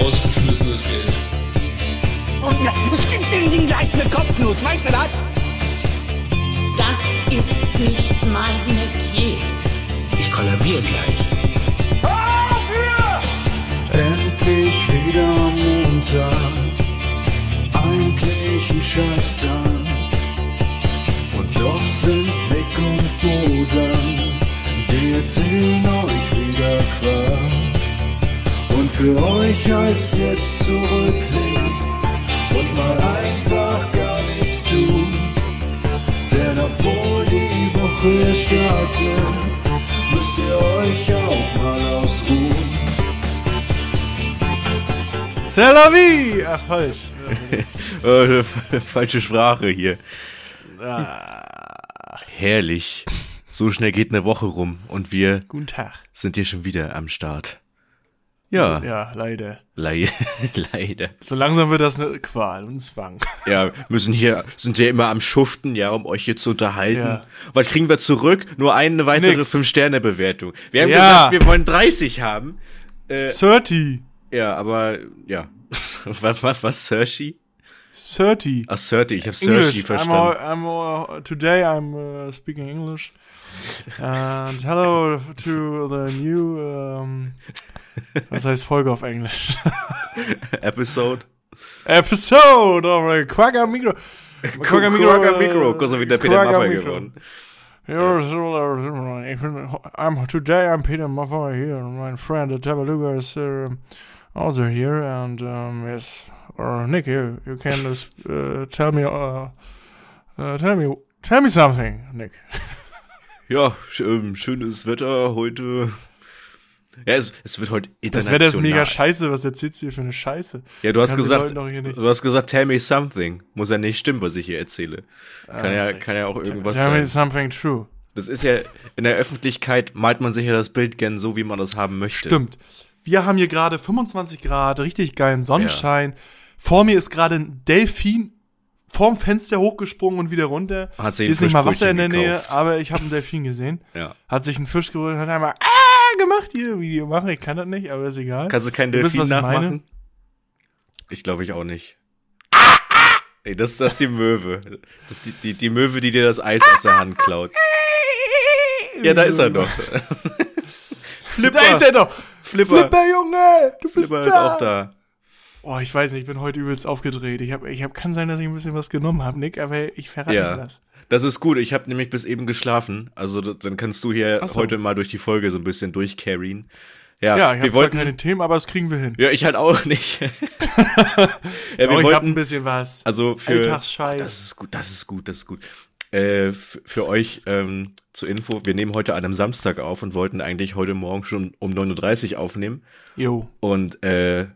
rausgeschmissenes Geld. Und ja, es gibt den Ding gleich eine Kopfnuss, weißt du das? Das ist nicht mein Metier. Ich kollabiere gleich. Endlich wieder Montag, eigentlich ein Scheißtag. Und doch sind Nick und Bodan, die erzählen euch wieder Quatsch. Für euch heißt jetzt zurücklehnen und mal einfach gar nichts tun. Denn obwohl die Woche startet, müsst ihr euch auch mal ausruhen. C'est la vie! Ach, falsch. Äh, falsche Sprache hier. Ah, Herrlich. So schnell geht eine Woche rum und wir guten Tag. sind hier schon wieder am Start. Ja, Ja, leider. lei leider. So langsam wird das eine Qual und Zwang. Ja, müssen hier, sind wir immer am Schuften, ja, um euch hier zu unterhalten. Ja. Was kriegen wir zurück? Nur eine weitere Nix. 5-Sterne-Bewertung. Wir haben Ja. gesagt, wir wollen 30 haben. Äh, 30. ja, aber, ja. was, was, was, Sershi? 30. Ach, 30, ich hab Sershi I'm, verstanden. all, I'm all, today I'm uh, speaking English. And hello to the new, um, was heißt Folge auf Englisch? Episode. Episode of Micro, Micro, kurz so wie der Peter Maffay geworden. Bin, I'm, today I'm Peter Maffay here, and my friend Tabaluga is uh, also here, and um, yes, or Nick, you, you can just, uh, tell me, uh, uh, tell me, tell me something, Nick. Ja, ähm, schönes Wetter heute. Ja, es, es wird heute Das international. Wetter ist mega scheiße, was erzählst du hier für eine Scheiße? Ja, du hast Kannst gesagt, du hast gesagt, tell me something. Muss ja nicht stimmen, was ich hier erzähle. Kann ja, ist kann ja auch irgendwas Tell me sein. something true. Das ist ja, in der Öffentlichkeit malt man sich ja das Bild gern so, wie man das haben möchte. Stimmt. Wir haben hier gerade 25 Grad, richtig geilen Sonnenschein. Vor mir ist gerade ein Delfin vorm Fenster hochgesprungen und wieder runter. Hat sich Hier ist nicht mal Wasser in der Fischbrötchen Nähe, gekauft. aber ich habe einen Delfin gesehen. Ja. Hat sich einen Fisch geholt und hat einmal ah, gemacht hier Video machen. Ich kann das nicht, aber ist egal. Kannst du keinen Du wisst, Delfin was ich nachmachen? Ich glaube ich auch nicht. Ey, das, das ist die Möwe. Das ist die, die, die Möwe, die dir das Eis aus der Hand klaut. Ja, da ist er doch. Flipper. Da ist er doch. Flipper. Flipper, Junge, du bist Flipper da. ist auch da. Oh, ich weiß nicht, ich bin heute übelst aufgedreht. Ich hab, ich hab, kann sein, dass ich ein bisschen was genommen habe, Nick, aber ich verrate Ja. das. Das ist gut. Ich habe nämlich bis eben geschlafen. Also dann kannst du hier so. heute mal durch die Folge so ein bisschen durchcarryen. Ja, Ja, ich wir habe wollten. keine Themen, aber das kriegen wir hin. Ja, ich halt auch nicht. ja, wir Aber ich wollten. ein bisschen was. also für. Alltagsscheiß. Das ist gut. Das ist gut. Das ist gut. Äh, für euch ähm, zur Info, wir nehmen heute an einem Samstag auf und wollten eigentlich heute Morgen schon um 9.30 Uhr aufnehmen. Jo. Und äh,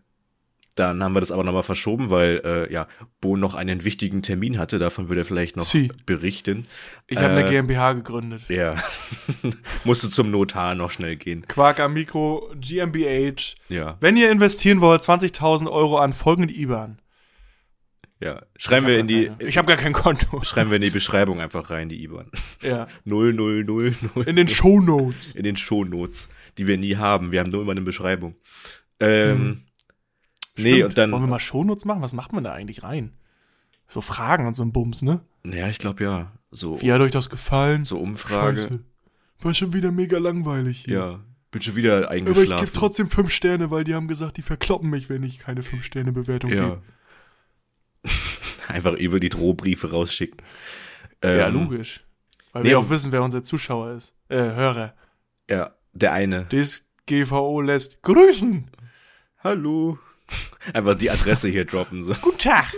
dann haben wir das aber nochmal verschoben, weil äh, ja, Bo noch einen wichtigen Termin hatte. Davon würde er vielleicht noch Sie. berichten. Ich habe eine Äh, GmbH gegründet. Ja. Musste zum Notar noch schnell gehen. Quark am Mikro, GmbH. Ja. Wenn ihr investieren wollt, 20.000 Euro an folgende IBAN. Ja. Schreiben wir in die, Ich habe gar kein Konto. schreiben wir in die Beschreibung einfach rein, die IBAN. Ja. 0000. In den Shownotes. in den Shownotes, die wir nie haben. Wir haben nur immer eine Beschreibung. Ähm, nee, Stimmt. und dann, Wollen wir mal Shownotes machen? Was macht man da eigentlich rein? So Fragen und so ein Bums, ne? ja, ich glaube ja, so, Wie hat euch das gefallen? so Umfrage. Scheiße. War schon wieder mega langweilig hier. Ja, bin schon wieder Aber ich eingeschlafen. gebe trotzdem fünf Sterne, weil die haben gesagt, die verkloppen mich, wenn ich keine fünf Sterne Bewertung ja. gebe. Einfach über die Drohbriefe rausschicken. Ja, Ähm, logisch. Weil nee, wir auch wissen, wer unser Zuschauer ist. Äh, Hörer. Ja, der eine. DSGVO lässt grüßen. Hallo. Einfach die Adresse hier droppen. So. Guten Tag.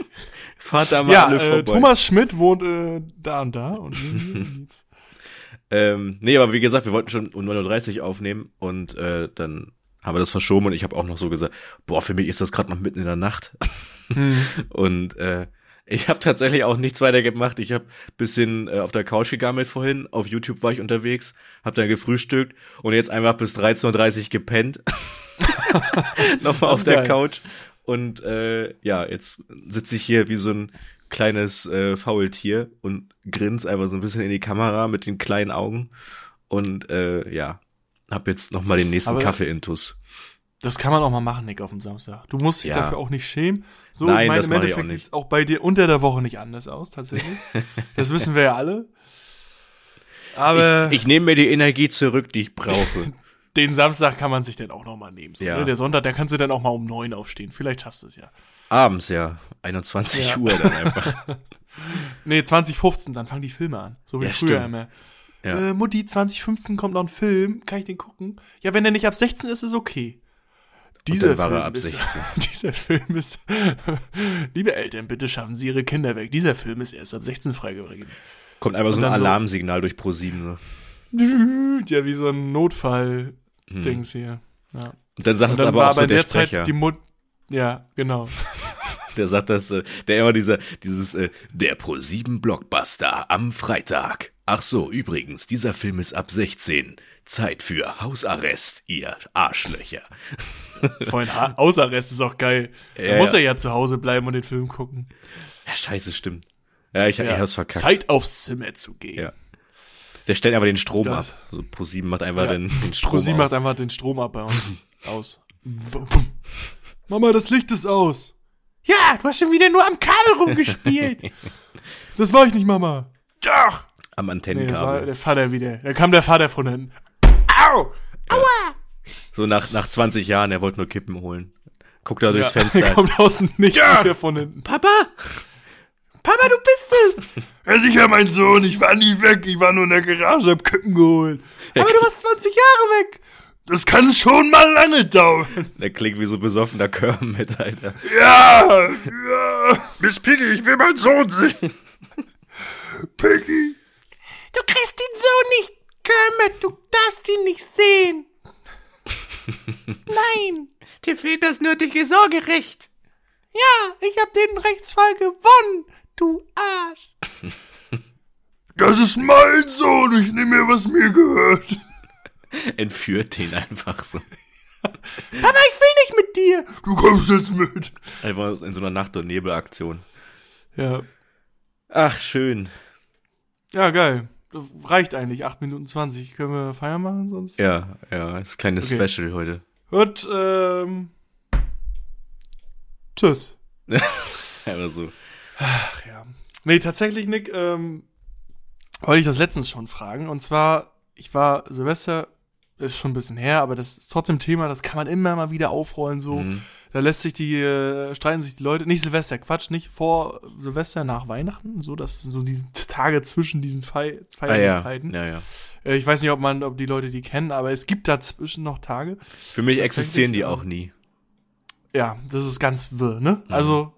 Fahrt da mal Ja, alle äh, vorbei. Thomas Schmidt wohnt äh, da und da. Und Ähm, nee, aber wie gesagt, wir wollten schon um 9.30 Uhr aufnehmen und äh, dann haben wir das verschoben und ich habe auch noch so gesagt, boah, für mich ist das gerade noch mitten in der Nacht. hm. Und äh, ich habe tatsächlich auch nichts weiter gemacht. Ich habe bisschen äh, auf der Couch gegammelt vorhin. Auf YouTube war ich unterwegs, habe dann gefrühstückt und jetzt einfach bis 13.30 Uhr gepennt. Nochmal auf ist der geil. Couch. Und äh, ja, jetzt sitze ich hier wie so ein kleines äh, Faultier und grins einfach so ein bisschen in die Kamera mit den kleinen Augen. Und äh, ja, hab jetzt nochmal den nächsten Kaffee-Intus. Das kann man auch mal machen, Nick, auf dem Samstag. Du musst dich Ja. dafür auch nicht schämen. So, Nein, ich meine, das im ich Endeffekt nicht. sieht's auch bei dir unter der Woche nicht anders aus, tatsächlich. das wissen wir ja alle. Aber Ich nehme mir die Energie zurück, die ich brauche. den Samstag kann man sich dann auch noch mal nehmen. So, Ja. ne? Der Sonntag, da kannst du dann auch mal um neun aufstehen. Vielleicht schaffst du es ja. Abends, ja. 21 Ja. Uhr dann einfach. Nee, 2015, dann fangen die Filme an. So wie Ja, früher stimmt. immer. Ja. Äh, Mutti, 2015 kommt noch ein Film. Kann ich den gucken? Ja, wenn der nicht ab 16 ist, ist okay. Dieser er Film ist, 16. Dieser Film ist. Liebe Eltern, bitte schaffen Sie Ihre Kinder weg. Dieser Film ist erst ab 16 freigegeben. Kommt einfach so ein dann so- Alarmsignal durch ProSieben. So. Ja, wie so ein Notfall-Dings hier. Ja. Und dann sagt es aber war auch aber so der der Zeit Sprecher. die Mut. Ja, genau. Der sagt das, äh, der immer dieser, dieses, äh, der Pro7 Blockbuster am Freitag. Ach so, übrigens, dieser Film ist ab 16. Zeit für Hausarrest, ihr Arschlöcher. Vorhin Ha- Hausarrest ist auch geil. Da Ja, muss ja. er ja zu Hause bleiben und den Film gucken. Ja, scheiße, stimmt. Ja, ich, ich hab's verkackt. Zeit aufs Zimmer zu gehen. Ja. Der stellt einfach den Strom Das- ab. So, Pro7 macht einfach Ja. den, den Strom Rosi aus. macht einfach den Strom ab bei uns. aus. Mama, das Licht ist aus. Ja, du hast schon wieder nur am Kabel rumgespielt. das war ich nicht, Mama. Doch. Am Nee, Antennenkabel. der Vater wieder. Da kam der Vater von hinten. Au! so nach, nach 20 Jahren, er wollte nur Kippen holen. Guckt da durchs Ja, Fenster. Der kommt außen nicht Ja. wieder von hinten. Papa! Papa, du bist es. Ja, sicher, mein Sohn. Ich war nie weg. Ich war nur in der Garage, hab Kippen geholt. Aber du warst 20 Jahre weg. Das kann schon mal lange dauern. Der klingt wie so besoffener Kermit, Alter. Ja, ja. Miss Piggy, ich will meinen Sohn sehen. Piggy. Du kriegst den Sohn nicht, Kermit. Du darfst ihn nicht sehen. Nein. Dir fehlt das nötige Sorgerecht. Ja, ich hab den Rechtsfall gewonnen, du Arsch. Das ist mein Sohn. Ich nehme mir, was mir gehört. Entführt den einfach so. Aber ich will nicht mit dir. Du kommst jetzt mit. Einfach in so einer Nacht- und Nebelaktion. Ja. Ach, schön. Ja, geil. Das reicht eigentlich. 8 Minuten 20. Können wir Feier machen sonst? Ja, ja, das kleine Okay. Special heute. Gut, ähm. Tschüss. Einfach so. Ach ja. Nee, tatsächlich, Nick, ähm, wollte ich das letztens schon fragen. Und zwar, ich war Silvester, ist schon ein bisschen her, aber das ist trotzdem Thema, das kann man immer mal wieder aufrollen, so. Mhm. Da lässt sich die, äh, streiten sich die Leute, nicht Silvester, Quatsch, nicht vor Silvester, nach Weihnachten, so, das sind so diese Tage zwischen diesen Fei Ah ja, Feierlichkeiten. ja, ja. Äh, ich weiß nicht, ob man, ob die Leute die kennen, aber es gibt dazwischen noch Tage. Für mich existieren die ja. auch nie. Ja, das ist ganz wirr, ne? Also,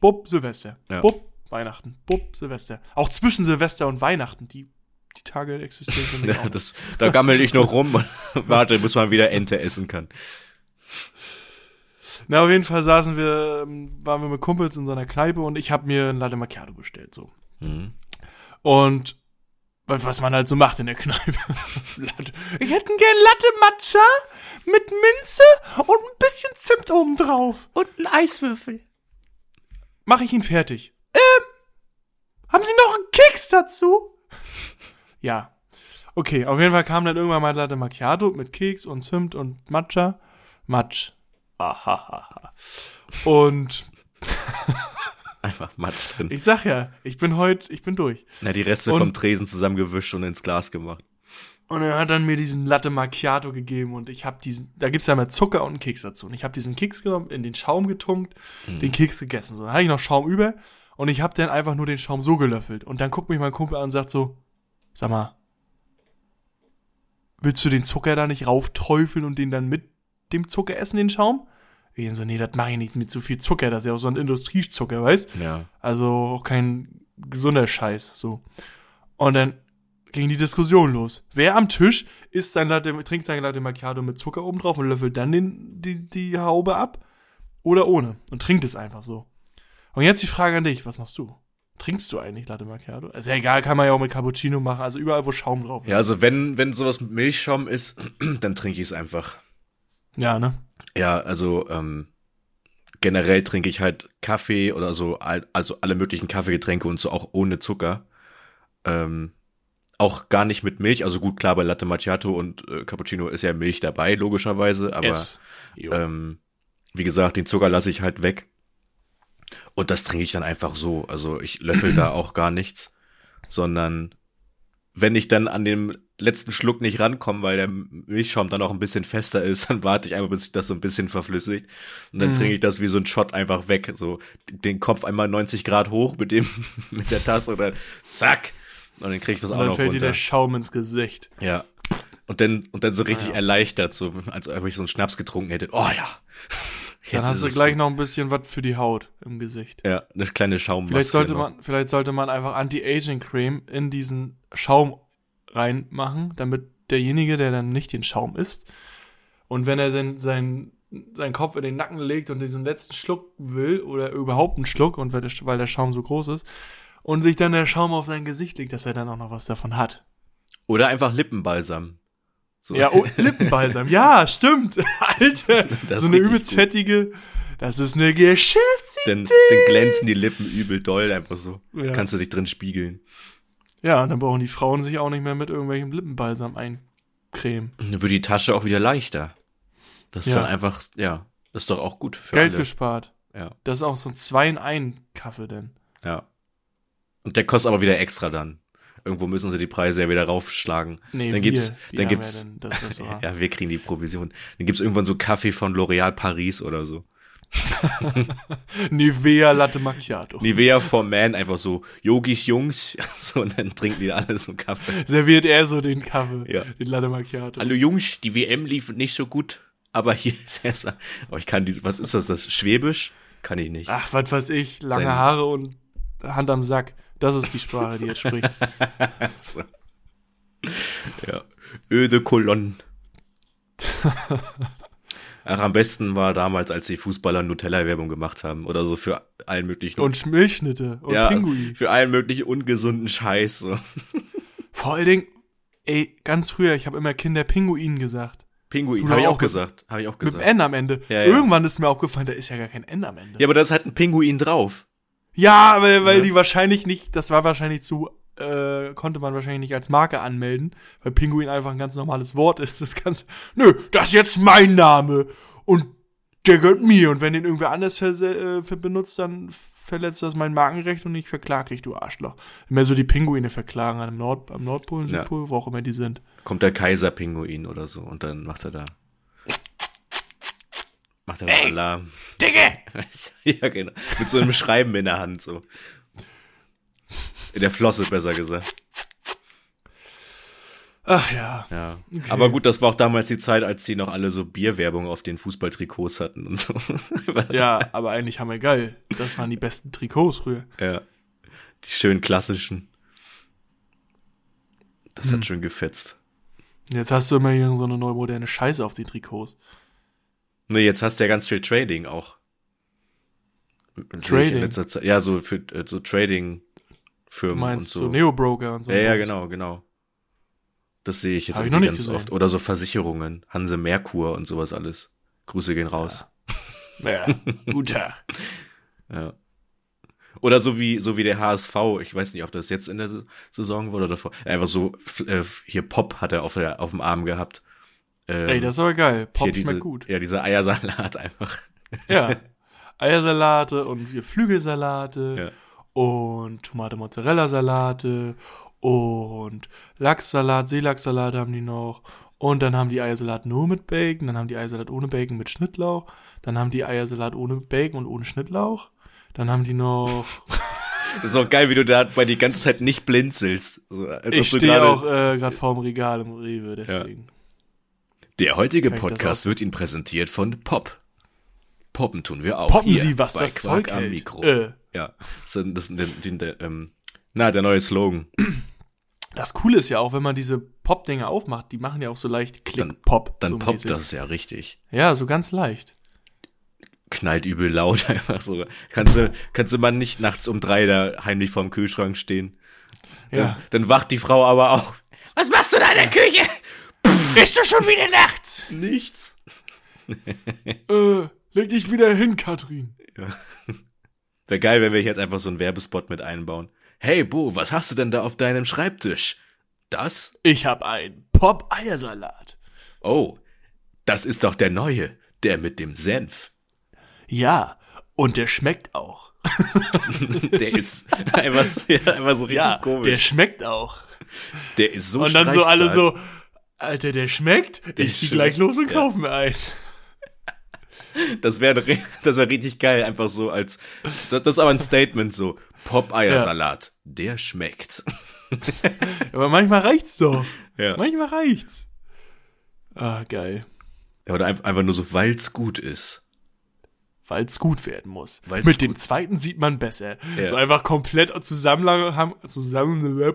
Bub, Silvester. Ja. Bub, Weihnachten. Bub, Silvester. Auch zwischen Silvester und Weihnachten, die, die Tage existieren für mich auch Ja, nicht. das, da gammel ich noch rum und warte, bis man wieder Ente essen kann. Na, auf jeden Fall saßen wir, ähm, waren wir mit Kumpels in so einer Kneipe und ich habe mir ein Latte Macchiato bestellt, so. Mhm. Und was man halt so macht in der Kneipe. Latte. Ich hätte gern Latte Matcha mit Minze und ein bisschen Zimt oben drauf. Und ein Eiswürfel. Mache ich ihn fertig. Ähm, haben Sie noch einen Keks dazu? ja. Okay, auf jeden Fall kam dann irgendwann mal Latte Macchiato mit Keks und Zimt und Matcha. Matsch. Ahahaha. Und Einfach Matsch drin. ich sag ja, ich bin heute, ich bin durch. Na, die Reste Und- vom Tresen zusammengewischt und ins Glas gemacht. Und er hat dann mir diesen Latte Macchiato gegeben und ich habe diesen, da gibt's ja mal Zucker und einen Keks dazu. Und ich habe diesen Keks genommen, in den Schaum getunkt, den Keks gegessen. So, dann hatte ich noch Schaum über und ich habe dann einfach nur den Schaum so gelöffelt. Und dann guckt mich mein Kumpel an und sagt so, sag mal, willst du den Zucker da nicht raufträufeln und den dann mit dem Zucker essen, den Schaum? Ich so, nee, das mache ich nicht mit so viel Zucker, das ist ja auch so ein Industriezucker, weißt? Ja. Also auch kein gesunder Scheiß, so. Und dann ging die Diskussion los. Wer am Tisch isst sein Latte, trinkt sein Latte Macchiato mit Zucker oben drauf und löffelt dann den, die, die Haube ab? Oder ohne? Und trinkt es einfach so. Und jetzt die Frage an dich, was machst du? Trinkst du eigentlich Latte Macchiato? Ist ja egal, kann man ja auch mit Cappuccino machen, also überall, wo Schaum drauf ist. Ja, also wenn, wenn sowas mit Milchschaum ist, dann trinke ich es einfach. Ja, ne? Ja, also ähm, generell trinke ich halt Kaffee oder so, al- also alle möglichen Kaffeegetränke und so auch ohne Zucker. Ähm, auch gar nicht mit Milch. Also gut, klar, bei Latte Macchiato und äh, Cappuccino ist ja Milch dabei, logischerweise. Aber ähm, wie gesagt, den Zucker lasse ich halt weg. Und das trinke ich dann einfach so. Also ich löffel da auch gar nichts, sondern wenn ich dann an dem letzten Schluck nicht rankomme, weil der Milchschaum dann auch ein bisschen fester ist, dann warte ich einfach, bis sich das so ein bisschen verflüssigt. Und dann Mhm. trinke ich das wie so ein Shot einfach weg. So den Kopf einmal 90 Grad hoch mit dem, mit der Tasse oder zack. Und dann kriege ich das Und auch dann noch fällt dir runter. der Schaum ins Gesicht. Ja. Und dann, und dann so richtig Ja. erleichtert, so, als ob ich so einen Schnaps getrunken hätte. Oh ja. Dann hast du gleich gut. noch ein bisschen was für die Haut im Gesicht. Ja, eine kleine Schaummaske. Vielleicht sollte noch. man, vielleicht sollte man einfach Anti-Aging-Creme in diesen Schaum reinmachen, damit derjenige, der dann nicht den Schaum isst, und wenn er dann seinen, seinen Kopf in den Nacken legt und diesen letzten Schluck will, oder überhaupt einen Schluck, und weil der, weil der Schaum so groß ist, und sich dann der Schaum auf sein Gesicht legt, dass er dann auch noch was davon hat. Oder einfach Lippenbalsam. So. Ja, oh, Lippenbalsam. ja, stimmt. Alter, Das so ist eine übelst gut. fettige, das ist eine Geschichte. dann, dann glänzen die Lippen übel doll, einfach so. Ja. Kannst du dich drin spiegeln. Ja, und dann brauchen die Frauen sich auch nicht mehr mit irgendwelchem Lippenbalsam eincremen. Dann wird die Tasche auch wieder leichter. Das ist Ja. dann einfach, ja, das ist doch auch gut für Geld alle. gespart. Ja, Das ist auch so ein 2 in 1 Kaffee denn. ja. Und der kostet aber wieder extra dann. Irgendwo müssen sie die Preise ja wieder raufschlagen. Nee, dann wir, gibt's, dann gibt's, ja ja, wir kriegen die Provision. Dann gibt's irgendwann so Kaffee von L'Oréal Paris oder so. Nivea Latte Macchiato. Nivea for Man, einfach so Yogis Jungs. So, und dann trinken die alle so einen Kaffee. Serviert er so den Kaffee, Ja. den Latte Macchiato. Hallo Jungs, die WM lief nicht so gut, aber hier ist erstmal. Oh, ich kann diese, was ist das, das Schwäbisch? Kann ich nicht. Ach, was weiß ich, lange Sein- Haare und Hand am Sack. Das ist die Sprache, die jetzt spricht. So. Ja. Eau de Cologne. Ach, am besten war damals, als die Fußballer Nutella-Werbung gemacht haben oder so für allen möglichen Und Milchschnitte und ja, Pinguin. für allen möglichen ungesunden Scheiß. So. Vor allen Dingen, ey, ganz früher, ich habe immer Kinderpinguin gesagt. Pinguin, habe ich auch mit- gesagt. Habe ich auch Mit gesagt. dem N am Ende. Ja, ja. Irgendwann ist mir aufgefallen, da ist ja gar kein N am Ende. Ja, aber da ist halt ein Pinguin drauf. Ja, weil, weil Ja. die wahrscheinlich nicht, das war wahrscheinlich zu, äh, konnte man wahrscheinlich nicht als Marke anmelden, weil Pinguin einfach ein ganz normales Wort ist. Das ganz, nö, das ist jetzt mein Name und der gehört mir. Und wenn den irgendwer anders ver äh, ver benutzt, dann verletzt das mein Markenrecht und ich verklag dich, du Arschloch. Immer so die Pinguine verklagen am, Nord am Nordpol, Ja. Südpol, wo auch immer die sind. Kommt der Kaiserpinguin oder so und dann macht er da. Macht er da Alarm. Digge! ja, genau. Mit so einem Schreiben in der Hand, so. In der Flosse, besser gesagt. Ach ja. Ja. Aber gut, das war auch damals die Zeit, als die noch alle so Bierwerbung auf den Fußballtrikots hatten und so. Ja, aber eigentlich haben wir geil. Das waren die besten Trikots früher. ja. Die schön klassischen. Das Hm. hat schön gefetzt. Jetzt hast du immer hier so eine neue moderne Scheiße auf den Trikots. Nee, jetzt hast du ja ganz viel Trading auch. Trading? Ja, so für äh, so Trading Du Firmen meinst und so so. Neo-Broker und so. ja, ja, genau, genau. Das sehe ich jetzt Hab nicht ganz gesehen. oft. Oder so Versicherungen, Hanse Merkur und sowas alles. Grüße gehen raus. Ja, guter. Ja. Oder so wie, so wie der HSV, ich weiß nicht, ob das jetzt in der Sa- Saison war oder davor, einfach so, äh, hier Pop hat er auf, der, auf dem Arm gehabt. Ähm, Ey, das ist aber geil. Pop hier diese, schmeckt gut. Ja, dieser Eiersalat einfach. Ja. Eiersalate und Flügelsalate und Tomate-Mozzarella-Salate und Lachssalat, Seelachssalat haben die noch. Und dann haben die Eiersalat nur mit Bacon, dann haben die Eiersalat ohne Bacon mit Schnittlauch, dann haben die Eiersalat ohne Bacon und ohne Schnittlauch. Dann haben die noch. Das ist auch geil, wie du da bei die ganze Zeit nicht blinzelst. So, ich stehe auch äh, gerade vorm Regal im Rewe, deswegen. Der heutige Podcast auch- wird Ihnen präsentiert von Pop. Poppen tun wir auch. Poppen hier Sie, was das Quark Zeug am hält. Mikro. Äh. Ja, das ist, das ist der, der, ähm, na, der neue Slogan. Das Coole ist ja auch, wenn man diese Pop-Dinger aufmacht, die machen ja auch so leicht Dann- Klick-Pop. Dann so poppt mäßig. das ja richtig. Ja, so ganz leicht. Knallt übel laut einfach so. Kannst du, kannst du mal nicht nachts um drei da heimlich vorm Kühlschrank stehen. Dann, Ja. dann wacht die Frau aber auf. Was machst du da in der Küche? Bist du schon wieder nachts? Nichts. Äh, leg dich wieder hin, Katrin. Wäre geil, wenn wir jetzt einfach so einen Werbespot mit einbauen. Hey, Bo, was hast du denn da auf deinem Schreibtisch? Das? Ich habe einen Pop-Eiersalat. Oh, das ist doch der neue, der mit dem Senf. Ja, und der schmeckt auch. Der ist einfach so, ja, einfach so richtig Ja, der komisch. schmeckt auch. Der, ist so und dann so alle so, Alter, der schmeckt. Der ich geh schmeckt, gleich los und ja. kauf mir einen. Das wäre das wär richtig geil, einfach so als. Das, das ist aber ein Statement so. Pop-Eiersalat. Der schmeckt. Aber manchmal reicht's doch. Ja. Manchmal reicht's. Ah, geil. Ja, Oder einfach, nur so, weil's gut ist. Weil's gut werden muss. Weil's Mit dem zweiten sieht man besser. Ja. So einfach komplett zusammenhang, zusammen,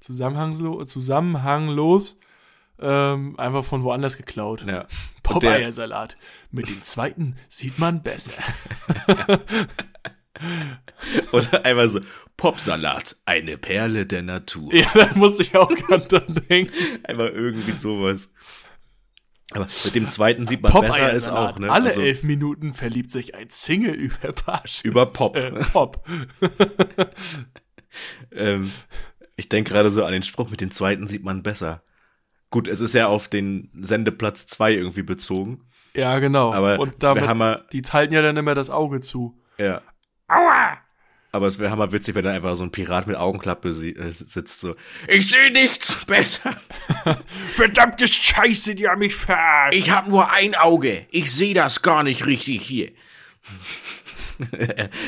zusammenhanglos. Ähm, einfach von woanders geklaut. Ja. Popeye-Salat. Mit dem zweiten sieht man besser. oder einfach so, Popsalat, eine Perle der Natur. ja, da musste ich auch gerade dran denken. Einfach irgendwie sowas. Aber mit dem zweiten sieht man besser ist auch, ne? Alle Also elf Minuten verliebt sich ein Single über Pasch. über Pop. äh, Pop. Ähm, ich denke gerade so an den Spruch, mit dem zweiten sieht man besser. Gut, es ist ja auf den Sendeplatz 2 irgendwie bezogen. Ja, genau. Aber Und damit, Hammer- die halten ja dann immer das Auge zu. Ja. Aua! Aber es wäre hammer witzig, wenn da einfach so ein Pirat mit Augenklappe äh, sitzt so. Ich sehe nichts besser. Verdammte Scheiße, die haben mich verarscht. Ich habe nur ein Auge. Ich sehe das gar nicht richtig hier.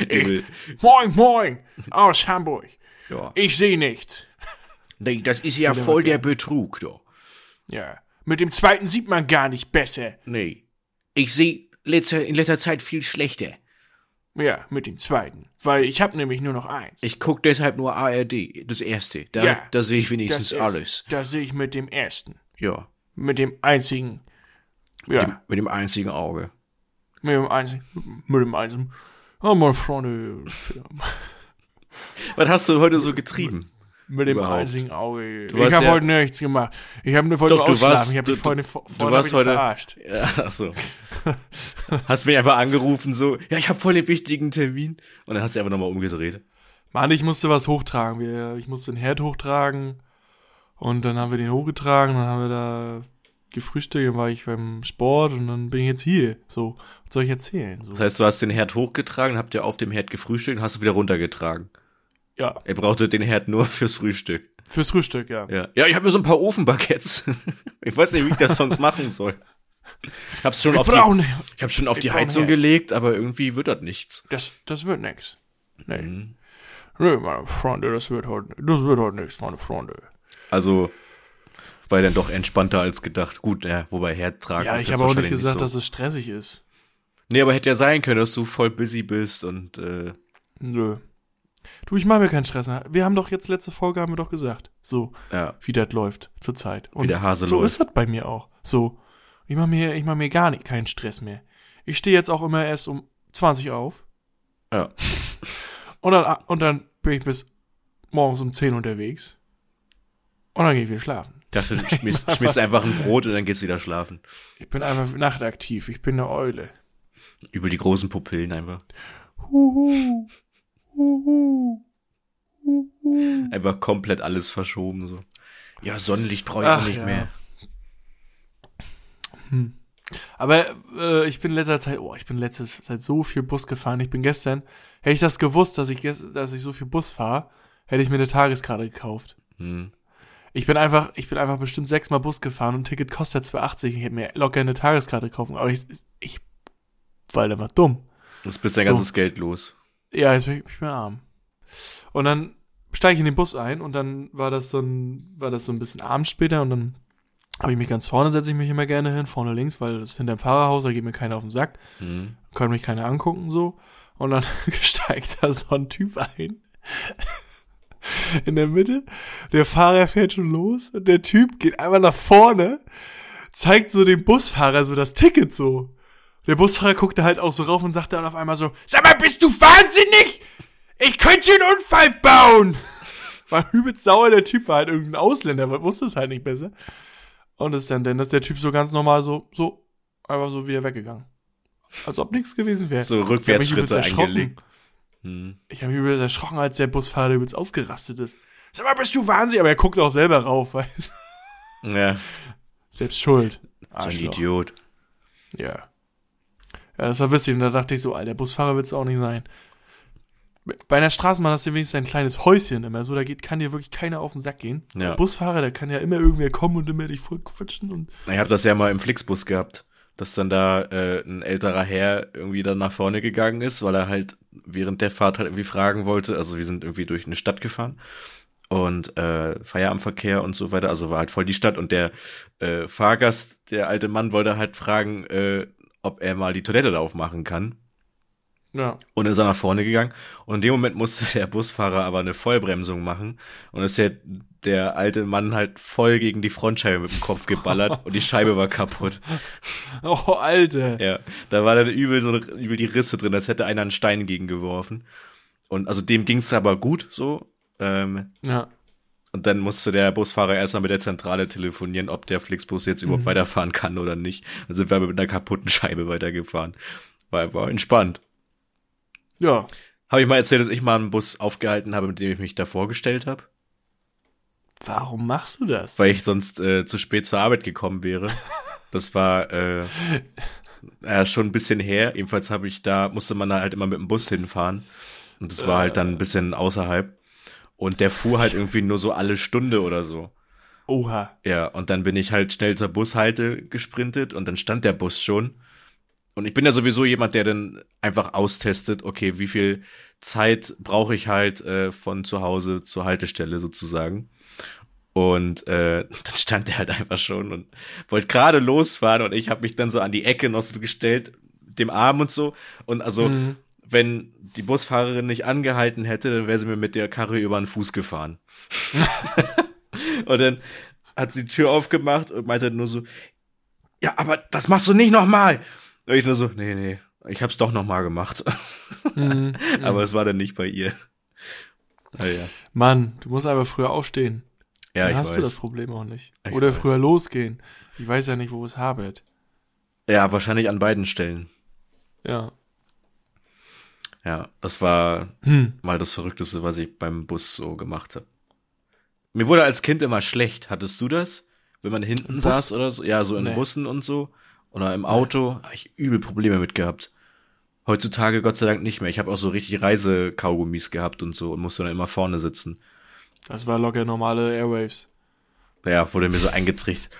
Übel. Moin, moin, aus Hamburg. ja. Ich sehe nichts. Nee, das ist ja voll der Betrug, doch. Ja. Mit dem zweiten sieht man gar nicht besser. Nee. Ich sehe letzter, in letzter Zeit viel schlechter. Ja, mit dem zweiten. Weil ich habe nämlich nur noch eins. Ich guck deshalb nur ARD, das erste. Da, Ja. da sehe ich wenigstens ist- alles. Das sehe ich mit dem ersten. Ja. Mit dem einzigen. Ja, Dem, mit dem einzigen Auge. mit dem einzigen. Mit dem einzigen. Oh, meine Freunde. Was hast du heute so getrieben? Mit dem Überhaupt. einzigen Auge. Du Ich habe ja- heute nichts gemacht. Ich habe nur heute Doch, du warst-. Ich habe die Freunde du- warst heute- verarscht. Ja, ach so. hast mich einfach angerufen, so, ja, ich habe voll den wichtigen Termin. Und dann hast du einfach nochmal umgedreht. Mann, ich musste was hochtragen. Ich musste den Herd hochtragen. Und dann haben wir den hochgetragen. Dann haben wir da gefrühstückt. Dann war ich beim Sport. Und dann bin ich jetzt hier. So, was soll ich erzählen? So. Das heißt, du hast den Herd hochgetragen, habt ihr auf dem Herd gefrühstückt und hast du wieder runtergetragen. Ja, Er brauchte den Herd nur fürs Frühstück. fürs Frühstück, ja. Ja, ja ich habe mir so ein paar Ofenbaguettes. ich weiß nicht, wie ich das sonst machen soll. Ich hab's schon Wir auf die, ich hab's schon auf wir die Heizung gelegt, aber irgendwie wird das nichts. das, das wird nix. Nee. Mhm. Nee, meine Freunde, das wird heute, das wird heute nichts, meine Freunde. Also war dann doch entspannter als gedacht. Gut, ja, wobei Herd tragen Ja, ist ich habe auch nicht gesagt, so. dass es stressig ist. Nee, aber hätte ja sein können, dass du voll busy bist und äh, Nö. Du, ich mache mir keinen Stress mehr. Wir haben doch jetzt letzte Folge haben wir doch gesagt, so ja, wie das läuft zurzeit. Und der Hase so läuft. ist das bei mir auch. So, ich mache mir, ich mache mir gar nicht keinen Stress mehr. Ich stehe jetzt auch immer erst um 20 auf ja. und dann und dann bin ich bis morgens um 10 unterwegs und dann gehe ich wieder schlafen. Ich dachte, du schmiss, schmiss einfach ein Brot und dann gehst du wieder schlafen. Ich bin einfach nachtaktiv. Ich bin eine Eule. Über die großen Pupillen einfach. Huhu. Einfach komplett alles verschoben so. Ja, Sonnenlicht brauche ich Ach, nicht ja. mehr. Aber äh, ich bin in letzter Zeit, oh, ich bin letztes Zeit so viel Bus gefahren. Ich bin gestern, hätte ich das gewusst, dass ich, dass ich so viel Bus fahre, hätte ich mir eine Tageskarte gekauft. Hm. Ich bin einfach, ich bin einfach bestimmt sechsmal Bus gefahren und ein Ticket kostet 2,80. Ich hätte mir locker eine Tageskarte kaufen. Aber ich, ich war einfach dumm. Jetzt bist dein So. ganzes Geld los. Ja, jetzt bin ich, ich bin arm. Und dann steige ich in den Bus ein und dann war das so ein, war das so ein bisschen abends später und dann habe ich mich ganz vorne, setze ich mich immer gerne hin, vorne links, weil das ist hinterm Fahrerhaus, da geht mir keiner auf den Sack, Hm. kann mich keiner angucken so. Und dann steigt da so ein Typ ein. In der Mitte. Der Fahrer fährt schon los und der Typ geht einfach nach vorne, zeigt so dem Busfahrer so das Ticket so. Der Busfahrer guckt da halt auch so rauf und sagt dann auf einmal so, sag mal, bist du wahnsinnig? Ich könnte einen Unfall bauen. War übelst sauer, der Typ war halt irgendein Ausländer, wusste es halt nicht besser. Und ist dann, dann ist der Typ so ganz normal so, so, einfach so wieder weggegangen. Als ob nichts gewesen wäre. So Ich hab mich übelst Rückwärtsschritte erschrocken. eingelegt. Hm. Ich habe mich übelst erschrocken, als der Busfahrer übelst ausgerastet ist. Sag mal, bist du wahnsinnig? Aber er guckt auch selber rauf, weißt du? Ja, Selbst schuld. so ein. Idiot. Ja. Ja, das war witzig. Und da dachte ich so, Alter, Busfahrer willst du auch nicht sein. Bei einer Straßenbahn hast du wenigstens ein kleines Häuschen immer so, da geht, kann dir wirklich keiner auf den Sack gehen. Ja. Der Busfahrer, der kann ja immer irgendwer kommen und immer dich voll quatschen und. Ich habe das ja mal im Flixbus gehabt, dass dann da äh, ein älterer Herr irgendwie dann nach vorne gegangen ist, weil er halt während der Fahrt halt irgendwie fragen wollte. Also wir sind irgendwie durch eine Stadt gefahren und äh, Feierabendverkehr und so weiter. Also war halt voll die Stadt und der äh, Fahrgast, der alte Mann, wollte halt fragen, äh, ob er mal die Toilette da aufmachen kann. Ja. Und ist er nach vorne gegangen. Und in dem Moment musste der Busfahrer aber eine Vollbremsung machen. Und ist der, der alte Mann halt voll gegen die Frontscheibe mit dem Kopf geballert und die Scheibe war kaputt. Oh, Alter. Ja, da war dann übel so übel die Risse drin, als hätte einer einen Stein gegengeworfen. Und also dem ging's aber gut so. Ähm, Ja. Und dann musste der Busfahrer erstmal mit der Zentrale telefonieren, ob der Flixbus jetzt überhaupt weiterfahren kann oder nicht. Dann sind wir mit einer kaputten Scheibe weitergefahren. War, war entspannt. Ja. Habe ich mal erzählt, dass ich mal einen Bus aufgehalten habe, mit dem ich mich da vorgestellt habe? Warum machst du das? Weil ich sonst äh, zu spät zur Arbeit gekommen wäre. Das war äh, äh, schon ein bisschen her. Jedenfalls habe ich da, musste man da halt immer mit dem Bus hinfahren. Und das war halt dann ein bisschen außerhalb. Und der fuhr halt irgendwie nur so alle Stunde oder so. Oha. Ja, und dann bin ich halt schnell zur Bushalte gesprintet und dann stand der Bus schon. Und ich bin ja sowieso jemand, der dann einfach austestet, okay, wie viel Zeit brauche ich halt äh, von zu Hause zur Haltestelle sozusagen. Und äh, dann stand er halt einfach schon und wollte gerade losfahren und ich habe mich dann so an die Ecke noch so gestellt, dem Arm und so. Und also, wenn die Busfahrerin nicht angehalten hätte, dann wäre sie mir mit der Karre über den Fuß gefahren. und dann hat sie die Tür aufgemacht und meinte nur so, ja, aber das machst du nicht nochmal. Und ich nur so, nee, nee, ich hab's doch nochmal gemacht. Mhm. aber es war dann nicht bei ihr. Naja. Mann, du musst aber früher aufstehen. Ja, Dann ich hast weiß. du das Problem auch nicht. Ich Oder weiß. früher losgehen. Ich weiß ja nicht, wo es habet. Ja, wahrscheinlich an beiden Stellen. Ja. Ja, das war Hm. mal das Verrückteste, was ich beim Bus so gemacht habe. Mir wurde als Kind immer schlecht. Hattest du das? Wenn man hinten Bus? saß oder so? Ja, so in Nee. Bussen und so. Oder im Auto. Habe ich übel Probleme mit gehabt. Heutzutage Gott sei Dank nicht mehr. Ich habe auch so richtig Reisekaugummis gehabt und so und musste dann immer vorne sitzen. Das war locker normale Airwaves. Ja, wurde mir so eingetrichtert.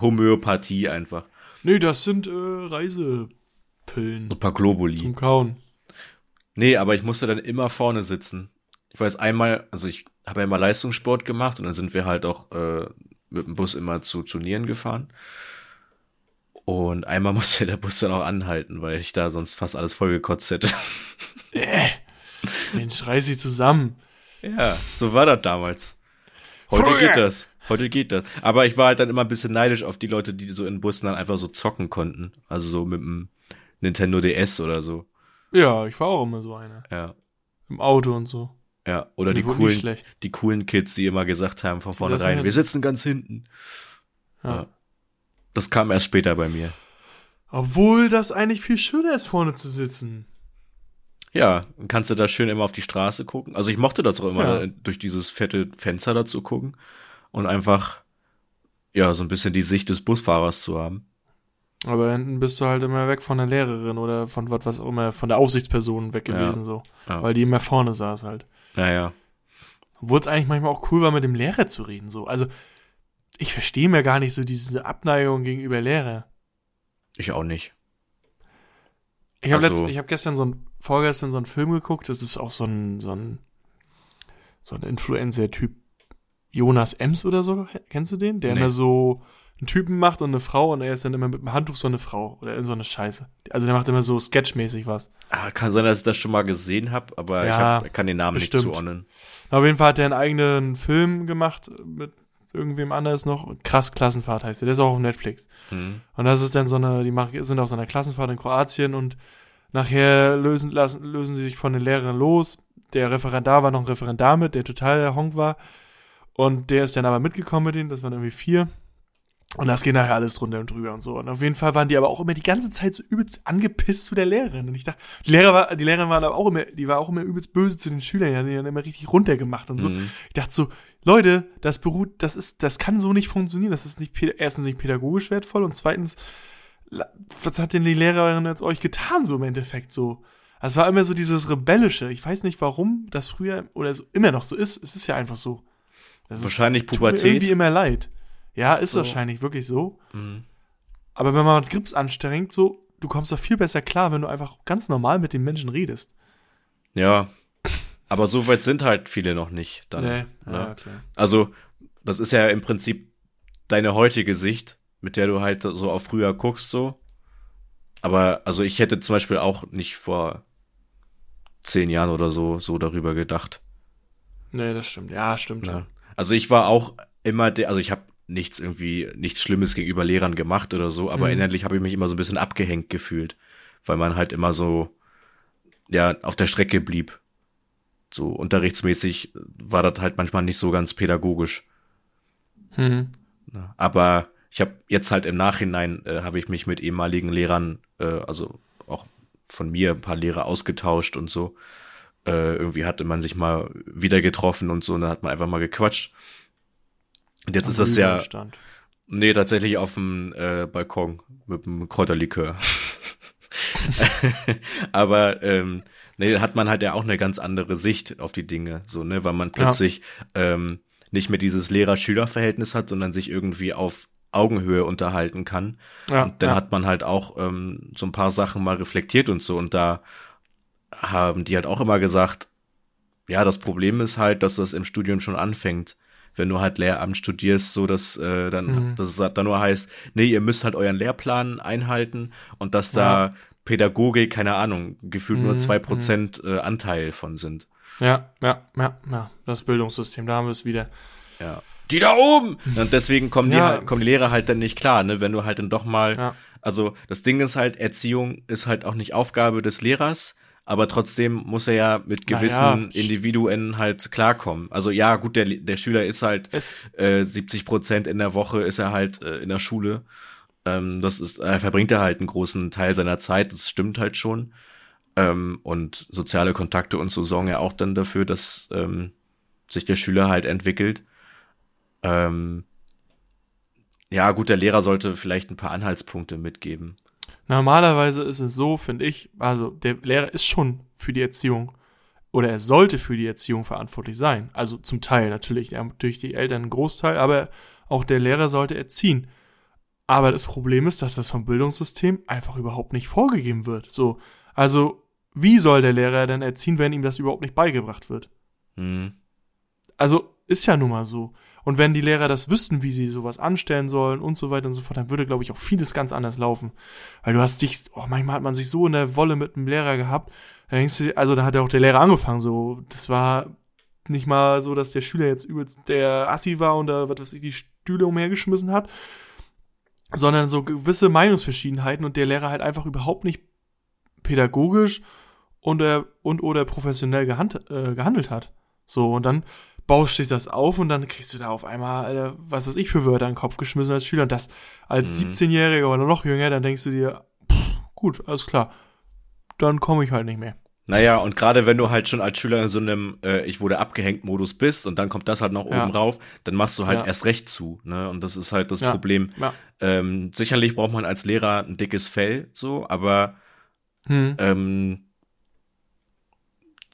Homöopathie einfach. Nee, das sind äh, Reisepillen Ein paar Globuli. zum Kauen. Nee, aber ich musste dann immer vorne sitzen. Ich weiß einmal, also ich habe ja immer Leistungssport gemacht und dann sind wir halt auch äh, mit dem Bus immer zu Turnieren gefahren. Und einmal musste der Bus dann auch anhalten, weil ich da sonst fast alles vollgekotzt hätte. Mensch, reiß sie zusammen. ja, so war das damals. Heute Früher. geht das. Heute geht das. Aber ich war halt dann immer ein bisschen neidisch auf die Leute, die so in Bussen dann einfach so zocken konnten. Also so mit dem Nintendo DS oder so. Ja, ich war auch immer so einer. Ja. Im Auto und so. Ja, oder die nie coolen, die coolen Kids, die immer gesagt haben von vornherein, wir sitzen ganz hinten. Ja. Ja. Das kam erst später bei mir. Obwohl das eigentlich viel schöner ist, vorne zu sitzen. Ja, dann kannst du da schön immer auf die Straße gucken. Also ich mochte das auch immer, Ja. äh, durch dieses fette Fenster da zu gucken und einfach, ja, so ein bisschen die Sicht des Busfahrers zu haben. Aber hinten bist du halt immer weg von der Lehrerin oder von was, was auch immer, von der Aufsichtsperson weg Ja. gewesen, so. Ja. Weil die immer vorne saß halt. Naja, Obwohl es eigentlich manchmal auch cool war, mit dem Lehrer zu reden, so. Also, ich verstehe mir gar nicht so diese Abneigung gegenüber Lehrer. ich auch nicht. Ich habe Also- ich habe gestern so ein, vorgestern so einen Film geguckt, das ist auch so ein, so ein, so ein Influencer-Typ, Jonas Ems oder so, kennst du den? Der Nee. immer so einen Typen macht und eine Frau und er ist dann immer mit dem Handtuch so eine Frau oder in so eine Scheiße. Also der macht immer so sketchmäßig was. Ah, kann sein, dass ich das schon mal gesehen habe, aber Ja, ich hab, kann den Namen nicht bestimmt. zuordnen. Auf jeden Fall hat er einen eigenen Film gemacht mit irgendwem anders noch. Krass Klassenfahrt heißt der. Der ist auch auf Netflix. Hm. Und das ist dann so eine, die machen, sind auf so einer Klassenfahrt in Kroatien und nachher lösen, lassen, lösen sie sich von den Lehrern los. Der Referendar war noch ein Referendar mit, der total der Honk war. Und der ist dann aber mitgekommen mit denen, das waren irgendwie vier. Und das geht nachher alles drunter und drüber und so. Und auf jeden Fall waren die aber auch immer die ganze Zeit so übelst angepisst zu der Lehrerin. Und ich dachte, die Lehrer war, die Lehrerin waren aber auch immer, die war auch immer übelst böse zu den Schülern, die haben die dann immer richtig runtergemacht und so. Mhm. Ich dachte so, Leute, das beruht, das ist, das kann so nicht funktionieren. Das ist nicht, erstens nicht pädagogisch wertvoll und zweitens, was hat denn die Lehrerin jetzt euch getan, so im Endeffekt so? Es war immer so dieses Rebellische. Ich weiß nicht, warum das früher oder so immer noch so ist. Es ist ja einfach so. Das ist- Wahrscheinlich tut mir Pubertät. irgendwie immer leid. Ja, ist So. wahrscheinlich wirklich so. Mhm. Aber wenn man mit Grips anstrengt, so, du kommst doch viel besser klar, wenn du einfach ganz normal mit den Menschen redest. Ja. Aber so weit sind halt viele noch nicht. Dann, ne? ja, klar. Also, das ist ja im Prinzip deine heutige Sicht, mit der du halt so auf früher guckst, so. Aber, also ich hätte zum Beispiel auch nicht vor zehn Jahren oder so, so darüber gedacht. Nee, das stimmt. Ja, stimmt. Ja. Ja. Also ich war auch immer der, also ich habe nichts irgendwie, nichts Schlimmes gegenüber Lehrern gemacht oder so, aber Mhm. innerlich habe ich mich immer so ein bisschen abgehängt gefühlt, weil man halt immer so, ja, auf der Strecke blieb. So unterrichtsmäßig war das halt manchmal nicht so ganz pädagogisch. Hm. Ne? Aber ich habe jetzt halt im Nachhinein, äh, habe ich mich mit ehemaligen Lehrern, äh, also auch von mir ein paar Lehrer ausgetauscht und so. Äh, irgendwie hatte man sich mal wieder getroffen und so, und dann hat man einfach mal gequatscht. Und jetzt ist das ja, Stand. nee, tatsächlich auf dem äh, Balkon mit dem Kräuterlikör. Aber ähm, nee, hat man halt ja auch eine ganz andere Sicht auf die Dinge, so, ne, weil man plötzlich ähm, nicht mehr dieses Lehrer-Schüler-Verhältnis hat, sondern sich irgendwie auf Augenhöhe unterhalten kann. Ja, und dann ja. hat man halt auch ähm, so ein paar Sachen mal reflektiert und so. Und da haben die halt auch immer gesagt, ja, das Problem ist halt, dass das im Studium schon anfängt. Wenn du halt Lehramt studierst, so dass äh, dann, Mhm. dass es halt dann nur heißt, nee, ihr müsst halt euren Lehrplan einhalten und dass da Pädagogik, keine Ahnung, gefühlt nur Mhm, zwei Prozent äh, Anteil von sind. Ja, ja, ja, ja. Das Bildungssystem, da haben wir es wieder. Ja. Die da oben! Und deswegen kommen die Ja. halt, kommen die Lehrer halt dann nicht klar, ne, wenn du halt dann doch mal, Ja. also das Ding ist halt, Erziehung ist halt auch nicht Aufgabe des Lehrers, aber trotzdem muss er ja mit gewissen ja. Individuen halt klarkommen. Also ja, gut, der, der Schüler ist halt Es, äh, 70 Prozent in der Woche ist er halt äh, in der Schule. Ähm, das ist, er verbringt er halt einen großen Teil seiner Zeit, das stimmt halt schon. Ähm, und soziale Kontakte und so sorgen ja auch dann dafür, dass ähm, sich der Schüler halt entwickelt. Ähm, ja, gut, der Lehrer sollte vielleicht ein paar Anhaltspunkte mitgeben. Normalerweise ist es so, finde ich, also der Lehrer ist schon für die Erziehung oder er sollte für die Erziehung verantwortlich sein. Also zum Teil natürlich, durch die Eltern einen Großteil, aber auch der Lehrer sollte erziehen. Aber das Problem ist, dass das vom Bildungssystem einfach überhaupt nicht vorgegeben wird. So, also wie soll der Lehrer denn erziehen, wenn ihm das überhaupt nicht beigebracht wird? Hm. Also ist ja nun mal so. Und wenn die Lehrer das wüssten, wie sie sowas anstellen sollen und so weiter und so fort, dann würde, glaube ich, auch vieles ganz anders laufen. Weil du hast dich, oh, manchmal hat man sich so in der Wolle mit einem Lehrer gehabt, da denkst du, also da hat ja auch der Lehrer angefangen, so, das war nicht mal so, dass der Schüler jetzt übelst der Assi war und da, was weiß ich, die Stühle umhergeschmissen hat, sondern so gewisse Meinungsverschiedenheiten und der Lehrer halt einfach überhaupt nicht pädagogisch und, äh, und oder professionell gehand, äh, gehandelt hat. So, und dann baust sich das auf und dann kriegst du da auf einmal, was weiß ich, für Wörter in den Kopf geschmissen als Schüler. Und das als Mhm. 17-Jähriger oder noch jünger, dann denkst du dir, pff, gut, alles klar, dann komme ich halt nicht mehr. Naja, und gerade wenn du halt schon als Schüler in so einem äh, Ich wurde abgehängt Modus bist und dann kommt das halt noch Ja. oben rauf, dann machst du halt Ja. erst recht zu. Ne? Und das ist halt das Ja. Problem. Ja. Ähm, sicherlich braucht man als Lehrer ein dickes Fell, so, aber Hm. ähm,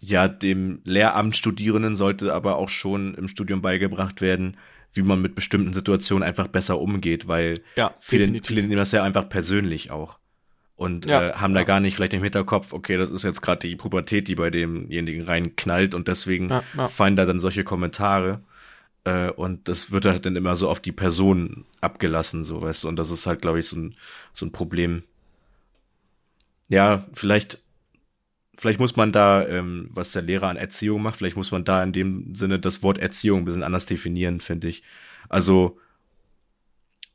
ja, dem Lehramtsstudierenden sollte aber auch schon im Studium beigebracht werden, wie man mit bestimmten Situationen einfach besser umgeht, weil Ja, viele, definitiv. viele nehmen das ja einfach persönlich auch. Und Ja, äh, haben da ja. gar nicht vielleicht im Hinterkopf, okay, das ist jetzt gerade die Pubertät, die bei demjenigen reinknallt und deswegen fallen da dann solche Kommentare. Äh, und das wird halt dann immer so auf die Person abgelassen, so weißt du. Und das ist halt, glaube ich, so ein, so ein Problem. Ja, vielleicht, vielleicht muss man da, ähm, was der Lehrer an Erziehung macht, vielleicht muss man da in dem Sinne das Wort Erziehung ein bisschen anders definieren, finde ich. Also,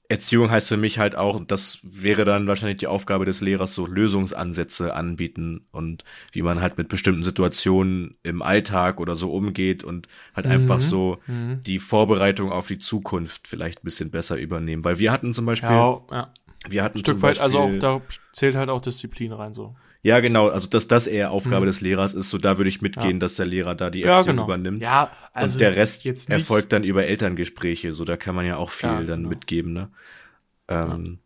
Erziehung heißt für mich halt auch, und das wäre dann wahrscheinlich die Aufgabe des Lehrers, so Lösungsansätze anbieten und wie man halt mit bestimmten Situationen im Alltag oder so umgeht und halt einfach so die Vorbereitung auf die Zukunft vielleicht ein bisschen besser übernehmen. Weil wir hatten zum Beispiel, Ja, ja. wir hatten Ein Stück zum weit, also auch da zählt halt auch Disziplin rein so. Ja, genau, also dass das eher Aufgabe des Lehrers ist, so da würde ich mitgehen, dass der Lehrer da die Ja, Erziehung genau. übernimmt. Ja, also und der Rest erfolgt dann über Elterngespräche, so da kann man ja auch viel Ja, dann genau. mitgeben, ne? Ähm,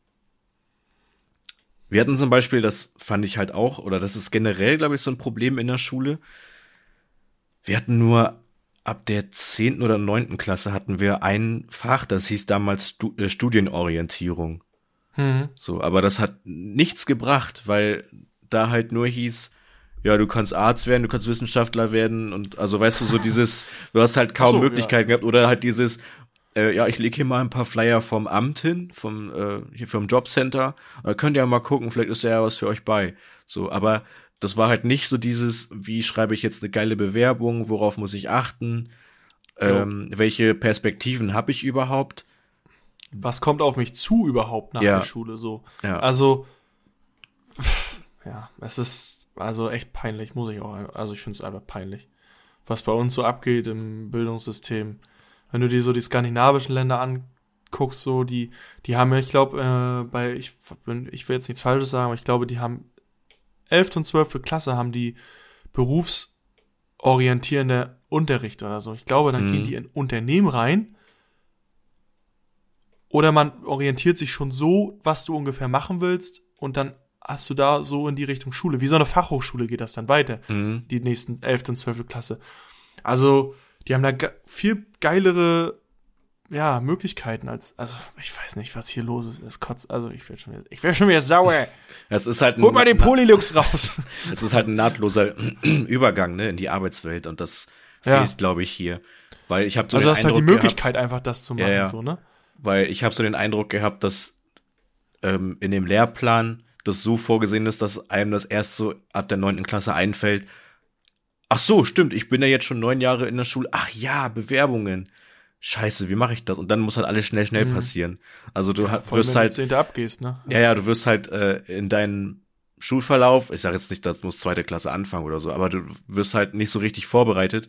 Wir hatten zum Beispiel, das fand ich halt auch, oder das ist generell, glaube ich, so ein Problem in der Schule. Wir hatten nur ab der zehnten oder neunten Klasse hatten wir ein Fach, das hieß damals äh, Studienorientierung. Mhm. So, aber das hat nichts gebracht, weil da halt nur hieß, ja, du kannst Arzt werden, du kannst Wissenschaftler werden und also weißt du, so dieses, du hast halt kaum so, Möglichkeiten gehabt oder halt dieses, äh, ja, ich lege hier mal ein paar Flyer vom Amt hin, vom, äh, hier vom Jobcenter, da könnt ihr ja mal gucken, vielleicht ist da ja was für euch bei. So, aber das war halt nicht so dieses, wie schreibe ich jetzt eine geile Bewerbung, worauf muss ich achten, ähm, welche Perspektiven habe ich überhaupt? Was kommt auf mich zu überhaupt nach Ja. der Schule so? Ja. Also ja, es ist also echt peinlich, muss ich auch, also ich finde es einfach peinlich, was bei uns so abgeht im Bildungssystem. Wenn du dir so die skandinavischen Länder anguckst, so die, die haben, ich glaube, äh, bei, ich, ich will jetzt nichts Falsches sagen, aber ich glaube, die haben 11. und 12. Klasse haben die berufsorientierende Unterricht oder so. Ich glaube, dann Mhm. gehen die in Unternehmen rein. Oder man orientiert sich schon so, was du ungefähr machen willst, und dann hast du da so in die Richtung Schule. Wie so eine Fachhochschule geht das dann weiter. Mhm. Die nächsten 11. und 12. Klasse. Also, die haben da ge viel geilere ja, Möglichkeiten als, also ich weiß nicht, was hier los ist. Es kotzt, also ich werde schon wieder, ich werde schon wieder sauer. Es ist halt ein, Hol mal den Polylux raus. Es ist halt ein nahtloser Übergang ne, in die Arbeitswelt und das Ja. fehlt, glaube ich, hier. Weil ich habe so also den hast halt die Eindruck Möglichkeit gehabt, einfach das zu Ja, machen, ja. so, ne? weil ich habe so den Eindruck gehabt, dass ähm, in dem Lehrplan das so vorgesehen ist, dass einem das erst so ab der neunten Klasse einfällt. Ach so, stimmt, ich bin ja jetzt schon neun Jahre in der Schule. Ach ja, Bewerbungen. Scheiße, wie mache ich das? Und dann muss halt alles schnell, schnell passieren. Also du Mhm. Allem, wirst halt du abgehst, ne? Ja, ja, du wirst halt äh, in deinen Schulverlauf, ich sage jetzt nicht, dass du musst zweite Klasse anfangen oder so, aber du wirst halt nicht so richtig vorbereitet.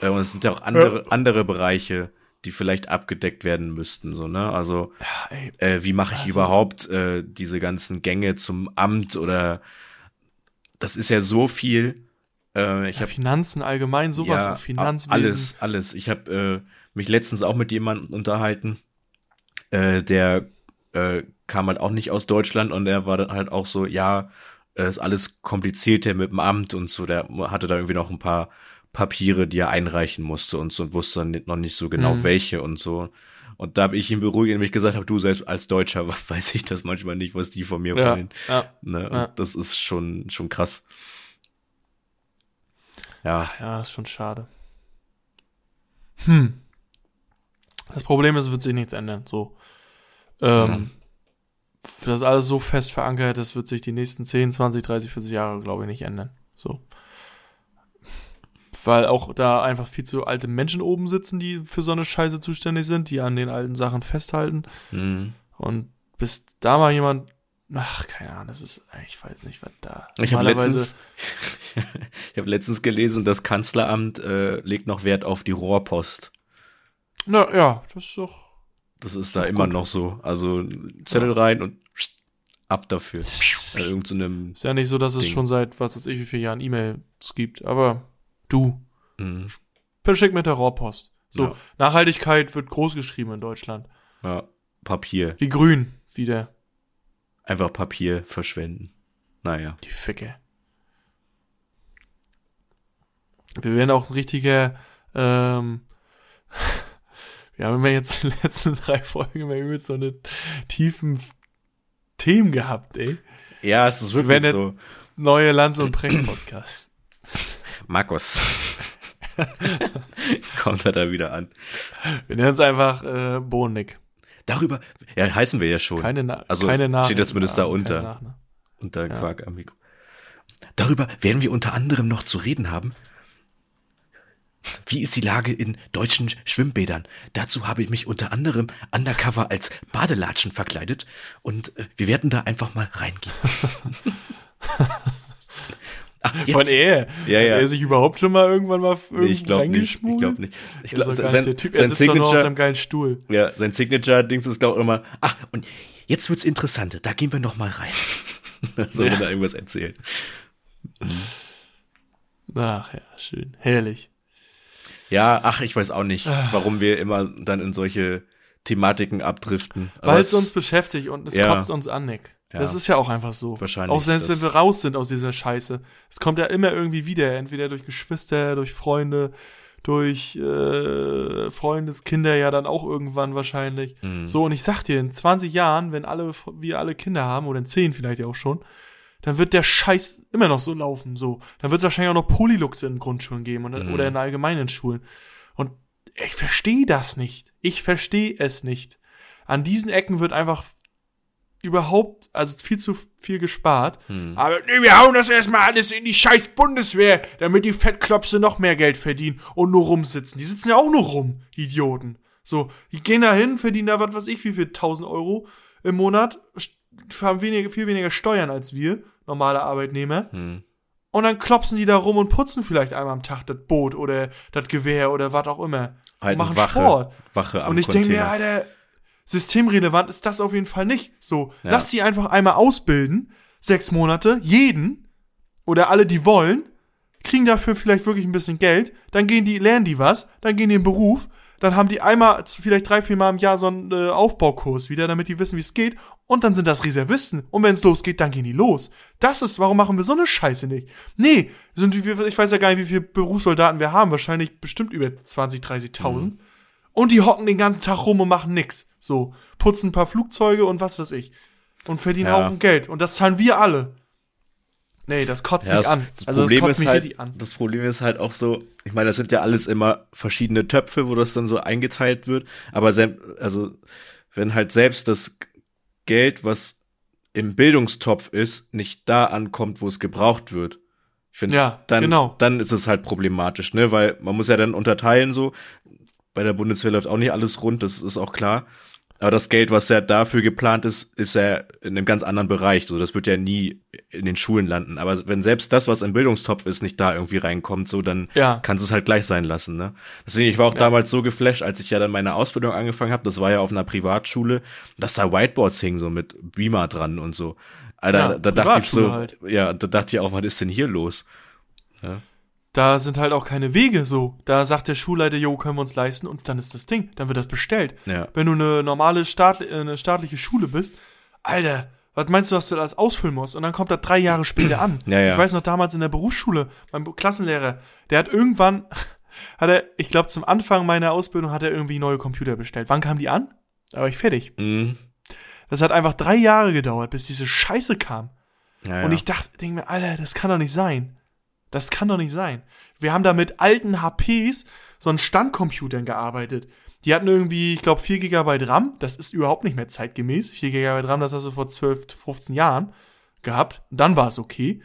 Äh, und es sind ja auch andere, andere Bereiche, die vielleicht abgedeckt werden müssten, so, ne? Also, Ja, äh, wie mache ich Also- überhaupt äh, diese ganzen Gänge zum Amt oder das ist ja so viel. Äh, ich ja, habe Finanzen allgemein, sowas, und Finanzwesen. alles, alles. Ich habe äh, mich letztens auch mit jemandem unterhalten, äh, der äh, kam halt auch nicht aus Deutschland und er war dann halt auch so, ja, äh, ist alles komplizierter mit dem Amt und so. Der hatte da irgendwie noch ein paar Papiere, die er einreichen musste und so und wusste dann noch nicht so genau Mhm. welche und so. Und da habe ich ihn beruhigt, indem ich gesagt habe, du selbst als Deutscher weiß ich das manchmal nicht, was die von mir Ja, wollen. ja, Ne? Ja. das ist schon, schon krass. Ja, ja, ist schon schade. Hm. Das Problem ist, es wird sich nichts ändern, so. Ähm, Das ist alles so fest verankert, das wird sich die nächsten 10, 20, 30, 40 Jahre, glaube ich, nicht ändern. So. Weil auch da einfach viel zu alte Menschen oben sitzen, die für so eine Scheiße zuständig sind, die an den alten Sachen festhalten. mhm. Und bis da mal jemand, ach, keine Ahnung, das ist, ich weiß nicht, was da. Ich habe letztens, ich habe letztens gelesen, das Kanzleramt äh, legt noch Wert auf die Rohrpost. Na ja, das ist doch. Das ist da immer noch so. Also Zettel rein und ab dafür. Äh, irgend so einem, Ist ja nicht so, dass es Ding. schon seit was weiß ich wie vielen Jahren E-Mails gibt, aber du, mh, verschick mit der Rohrpost. So, Ja. Nachhaltigkeit wird groß geschrieben in Deutschland. ja, Papier. Die Grünen wieder. Einfach Papier verschwenden. Naja. Die Ficke. Wir werden auch ein richtiger, ähm, wir haben immer jetzt die letzten drei Folgen immer übelst so eine tiefen Themen gehabt, ey. Ja, es ist wirklich der- so. Neue Lanz und Precht Podcast. Markus. Kommt er da wieder an. Wir nennen uns einfach äh, Bohnig. Darüber, ja, heißen wir ja schon. Keine, Na Also keine Nach steht ja zumindest da keine unter. Unter Ja. Quark am Mikro. Darüber werden wir unter anderem noch zu reden haben. Wie ist die Lage in deutschen Schwimmbädern? Dazu habe ich mich unter anderem undercover als Badelatschen verkleidet und äh, wir werden da einfach mal reingehen. Ach, Von er. Ja, ja. Hat er sich überhaupt schon mal irgendwann mal nee, ich glaube nicht. Ich glaube nicht. Ich Der, glaub, sein, nicht der Typ, er sein sitzt doch nur auf seinem Signature, geilen Stuhl. ja, sein Signature-Dings ist glaube ich immer, ach, und jetzt wird's interessant, da gehen wir noch mal rein. so, wenn er irgendwas erzählt. Ach ja, schön. Herrlich. Ja, ach, ich weiß auch nicht, Ah. warum wir immer dann in solche Thematiken abdriften. Aber Weil es uns beschäftigt und es Ja. kotzt uns an, Nick. Ja. Das ist ja auch einfach so. Wahrscheinlich, Auch selbst wenn wir raus sind aus dieser Scheiße. Es kommt ja immer irgendwie wieder, entweder durch Geschwister, durch Freunde, durch äh, Freundeskinder ja dann auch irgendwann wahrscheinlich. Mhm. So, und ich sag dir, in 20 Jahren, wenn alle, wir alle Kinder haben, oder in 10 vielleicht ja auch schon, dann wird der Scheiß immer noch so laufen, so. Dann wird es wahrscheinlich auch noch Polylux in Grundschulen geben und, Mhm. oder in allgemeinen Schulen. Und ich verstehe das nicht. Ich verstehe es nicht. An diesen Ecken wird einfach überhaupt, also viel zu viel gespart. Hm. Aber nee, wir hauen das erstmal alles in die scheiß Bundeswehr, damit die Fettklopse noch mehr Geld verdienen und nur rumsitzen. Die sitzen ja auch nur rum, die Idioten. So, die gehen da hin, verdienen da was weiß ich wie viel, 1000 Euro im Monat, haben weniger, viel weniger Steuern als wir, normale Arbeitnehmer. Hm. Und dann klopsen die da rum und putzen vielleicht einmal am Tag das Boot oder das Gewehr oder was auch immer. Halt und machen Wache, Sport. Wache am Und ich denke mir. Alter, systemrelevant ist das auf jeden Fall nicht. So, Ja. lass sie einfach einmal ausbilden, sechs Monate, jeden oder alle, die wollen, kriegen dafür vielleicht wirklich ein bisschen Geld, dann gehen die, lernen die was, dann gehen die in den Beruf, dann haben die einmal, vielleicht drei, vier Mal im Jahr so einen äh, Aufbaukurs wieder, damit die wissen, wie es geht, und dann sind das Reservisten. Und wenn es losgeht, dann gehen die los. Das ist, warum machen wir so eine Scheiße nicht? Nee, sind ich weiß ja gar nicht, wie viele Berufssoldaten wir haben, wahrscheinlich bestimmt über 20, 30.000. Und die hocken den ganzen Tag rum und machen nix. So, putzen ein paar Flugzeuge und was weiß ich. Und verdienen Ja. Haufen Geld. Und das zahlen wir alle. Nee, das kotzt Ja, mich das, an. das also das Problem kotzt ist mich halt, richtig an. das Problem ist halt auch so, ich meine, das sind ja alles immer verschiedene Töpfe, wo das dann so eingeteilt wird, aber also wenn halt selbst das Geld, was im Bildungstopf ist, nicht da ankommt, wo es gebraucht wird. Ich finde, Ja, dann, genau. dann ist es halt problematisch, ne, weil man muss ja dann unterteilen so. Bei der Bundeswehr läuft auch nicht alles rund, das ist auch klar. Aber das Geld, was ja dafür geplant ist, ist ja in einem ganz anderen Bereich. So, das wird ja nie in den Schulen landen. Aber wenn selbst das, was im Bildungstopf ist, nicht da irgendwie reinkommt, so, dann Ja. kannst du es halt gleich sein lassen, ne? Deswegen, ich war auch damals so geflasht, als ich ja dann meine Ausbildung angefangen habe. Das war ja auf einer Privatschule, dass da Whiteboards hingen, so mit Beamer dran und so. Alter, Ja, da dachte ich so, halt. ja, da dachte ich auch, was ist denn hier los? Da sind halt auch keine Wege so. Da sagt der Schulleiter, jo, können wir uns leisten und dann ist das Ding. Dann wird das bestellt. Ja. Wenn du eine normale Staat, äh, eine staatliche Schule bist, Alter, was meinst du, was du da alles ausfüllen musst? Und dann kommt das drei Jahre später an. Ja, ja. Ich weiß noch damals in der Berufsschule, mein Klassenlehrer, der hat irgendwann, hat er, ich glaube zum Anfang meiner Ausbildung hat er irgendwie neue Computer bestellt. Wann kam die an? Da war ich fertig. Mhm. Das hat einfach drei Jahre gedauert, bis diese Scheiße kam. Und ich dachte, denk mir, Alter, das kann doch nicht sein. Das kann doch nicht sein. Wir haben da mit alten HPs, so einen Standcomputern gearbeitet. Die hatten irgendwie, ich glaube, 4 GB RAM. Das ist überhaupt nicht mehr zeitgemäß. 4 GB RAM, das hast du vor 12, 15 Jahren gehabt. Dann war es okay.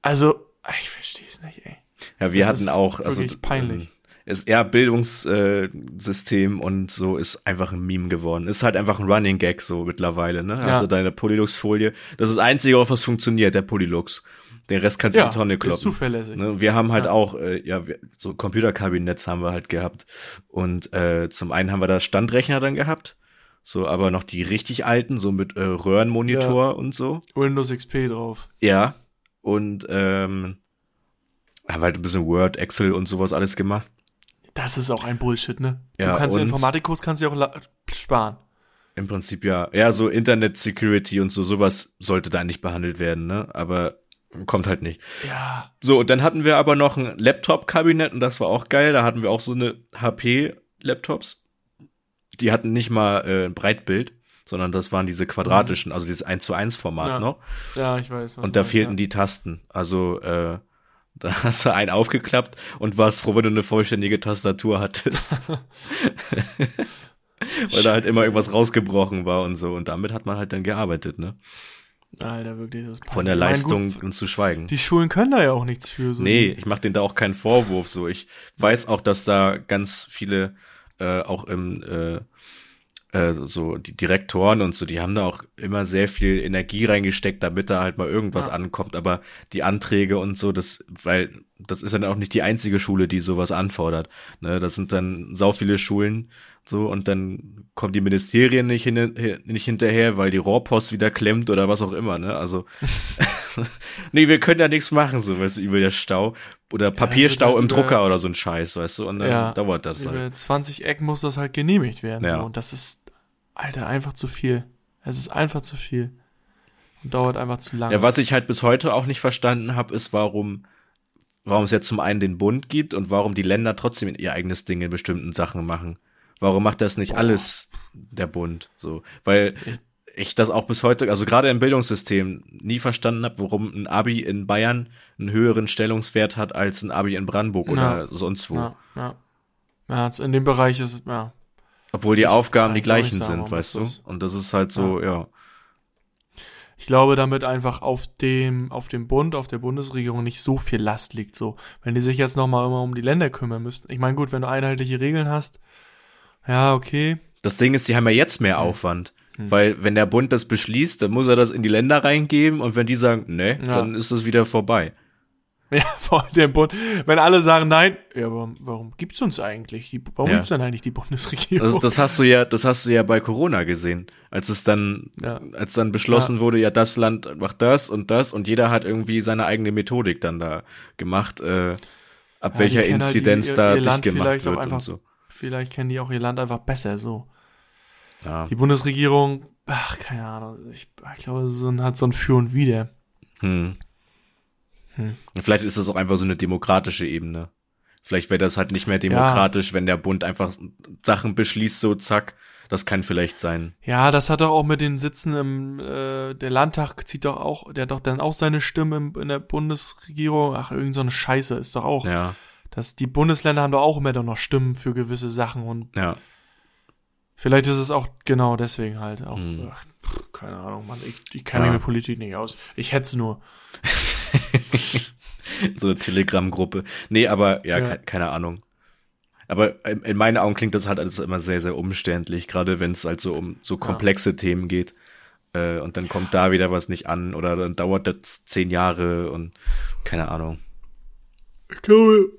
Also, ich verstehe es nicht, ey. Ja, wir Das hatten auch, also wirklich peinlich. ähm, ist eher Bildungssystem äh, und so ist einfach ein Meme geworden. Ist halt einfach ein Running Gag so mittlerweile, ne? Ja. Also deine Polylux-Folie. Das ist das Einzige, auf was funktioniert, der Polylux. Den Rest kannst du in die Tonne ist kloppen. zuverlässig. Ne? Wir haben halt Ja. auch, äh, ja, wir, so Computerkabinetts haben wir halt gehabt. Und äh, zum einen haben wir da Standrechner dann gehabt. So, aber noch die richtig alten, so mit äh, Röhrenmonitor und so. Windows XP drauf. Ja. Und ähm, haben halt ein bisschen Word, Excel und sowas alles gemacht. Das ist auch ein Bullshit, ne? Ja, du kannst den Informatikkurs kannst du auch sparen. Im Prinzip ja. Ja, so Internet Security und so, sowas sollte da nicht behandelt werden, ne? Aber kommt halt nicht. Ja. So, und dann hatten wir aber noch ein Laptop-Kabinett und das war auch geil. Da hatten wir auch so eine HP-Laptops. Die hatten nicht mal äh, ein Breitbild, sondern das waren diese quadratischen, also dieses 1 zu 1 Format Ja. noch. Ja, ich weiß. Und da fehlten ja. die Tasten. Also, äh, da hast du einen aufgeklappt und warst froh, wenn du eine vollständige Tastatur hattest. Weil da halt immer irgendwas rausgebrochen war und so. Und damit hat man halt dann gearbeitet, ne? Alter, wirklich. Das ist Von der Leistung gut, zu schweigen. die Schulen können da ja auch nichts für. So Nee, ich mache denen da auch keinen Vorwurf. So, ich weiß auch, dass da ganz viele äh, auch im äh, äh, so die Direktoren und so, die haben da auch immer sehr viel Energie reingesteckt, damit da halt mal irgendwas Ja. ankommt. Aber die Anträge und so, das, weil das ist dann auch nicht die einzige Schule, die sowas anfordert. Ne, das sind dann sau viele Schulen so und dann kommen die Ministerien nicht, hin, nicht hinterher, weil die Rohrpost wieder klemmt oder was auch immer. Ne, also nee, wir können ja nichts machen, so weißt du, über der Stau oder Papierstau wird halt im Drucker oder so ein Scheiß, weißt du, und dann Ja. dauert das halt. Über 20 Ecken muss das halt genehmigt werden. Ja. So. Und das ist, Alter, einfach zu viel. Es ist einfach zu viel. Und dauert einfach zu lange. Ja, was ich halt bis heute auch nicht verstanden habe, ist, warum, warum es jetzt zum einen den Bund gibt und warum die Länder trotzdem ihr eigenes Ding in bestimmten Sachen machen. Warum macht das nicht alles der Bund? So, weil ich das auch bis heute, also gerade im Bildungssystem, nie verstanden habe, warum ein Abi in Bayern einen höheren Stellungswert hat als ein Abi in Brandenburg oder Ja. sonst wo. ja, ja. ja, in dem Bereich ist es, ja. Obwohl die Aufgaben die ich auch nicht gleichen sagen, sind, weißt du? Und das ist halt so, ja. Ich glaube, damit einfach auf dem, auf dem Bund, auf der Bundesregierung nicht so viel Last liegt. So, wenn die sich jetzt nochmal immer um die Länder kümmern müssten. Ich meine, gut, wenn du einheitliche Regeln hast, ja, okay. Das Ding ist, die haben ja jetzt mehr Hm. Aufwand. Weil wenn der Bund das beschließt, dann muss er das in die Länder reingeben und wenn die sagen, nee, Ja. dann ist es wieder vorbei. Ja, vor dem Bund. Wenn alle sagen nein, ja, warum, warum gibt's uns eigentlich? Die, warum Ja. gibt's denn eigentlich die Bundesregierung? Das, das hast du ja, das hast du ja bei Corona gesehen, als es dann, Ja. als dann beschlossen wurde, ja das Land macht das und das und jeder hat irgendwie seine eigene Methodik dann da gemacht, äh, ab Ja, welcher die halt Inzidenz ihr- da ihr dicht Land gemacht wird und so. Vielleicht kennen die auch ihr Land einfach besser so. Ja. Die Bundesregierung, ach, keine Ahnung, ich, ich glaube, so ein, hat so ein Für und Wider. Hm. Hm. Vielleicht ist es auch einfach so eine demokratische Ebene. Vielleicht wäre das halt nicht mehr demokratisch, wenn der Bund einfach Sachen beschließt, so zack. Das kann vielleicht sein. Ja, das hat doch auch mit den Sitzen im, äh, der Landtag zieht doch auch, der hat doch dann auch seine Stimme im, in der Bundesregierung. Ach, irgend so eine Scheiße ist doch auch. Ja, dass die Bundesländer haben doch auch immer doch noch Stimmen für gewisse Sachen und ja. vielleicht ist es auch genau deswegen halt auch. Hm. Ach, pff, keine Ahnung, Mann, ich, ich kenne Ja. mich mit Politik nicht aus. Ich hätte nur. so eine Telegram-Gruppe. Nee, aber ja, Ja. ke keine Ahnung. Aber in, in meinen Augen klingt das halt alles immer sehr, sehr umständlich, gerade wenn es halt so um so komplexe Themen geht. Äh, und dann kommt da wieder was nicht an oder dann dauert das zehn Jahre und keine Ahnung. Ich glaube,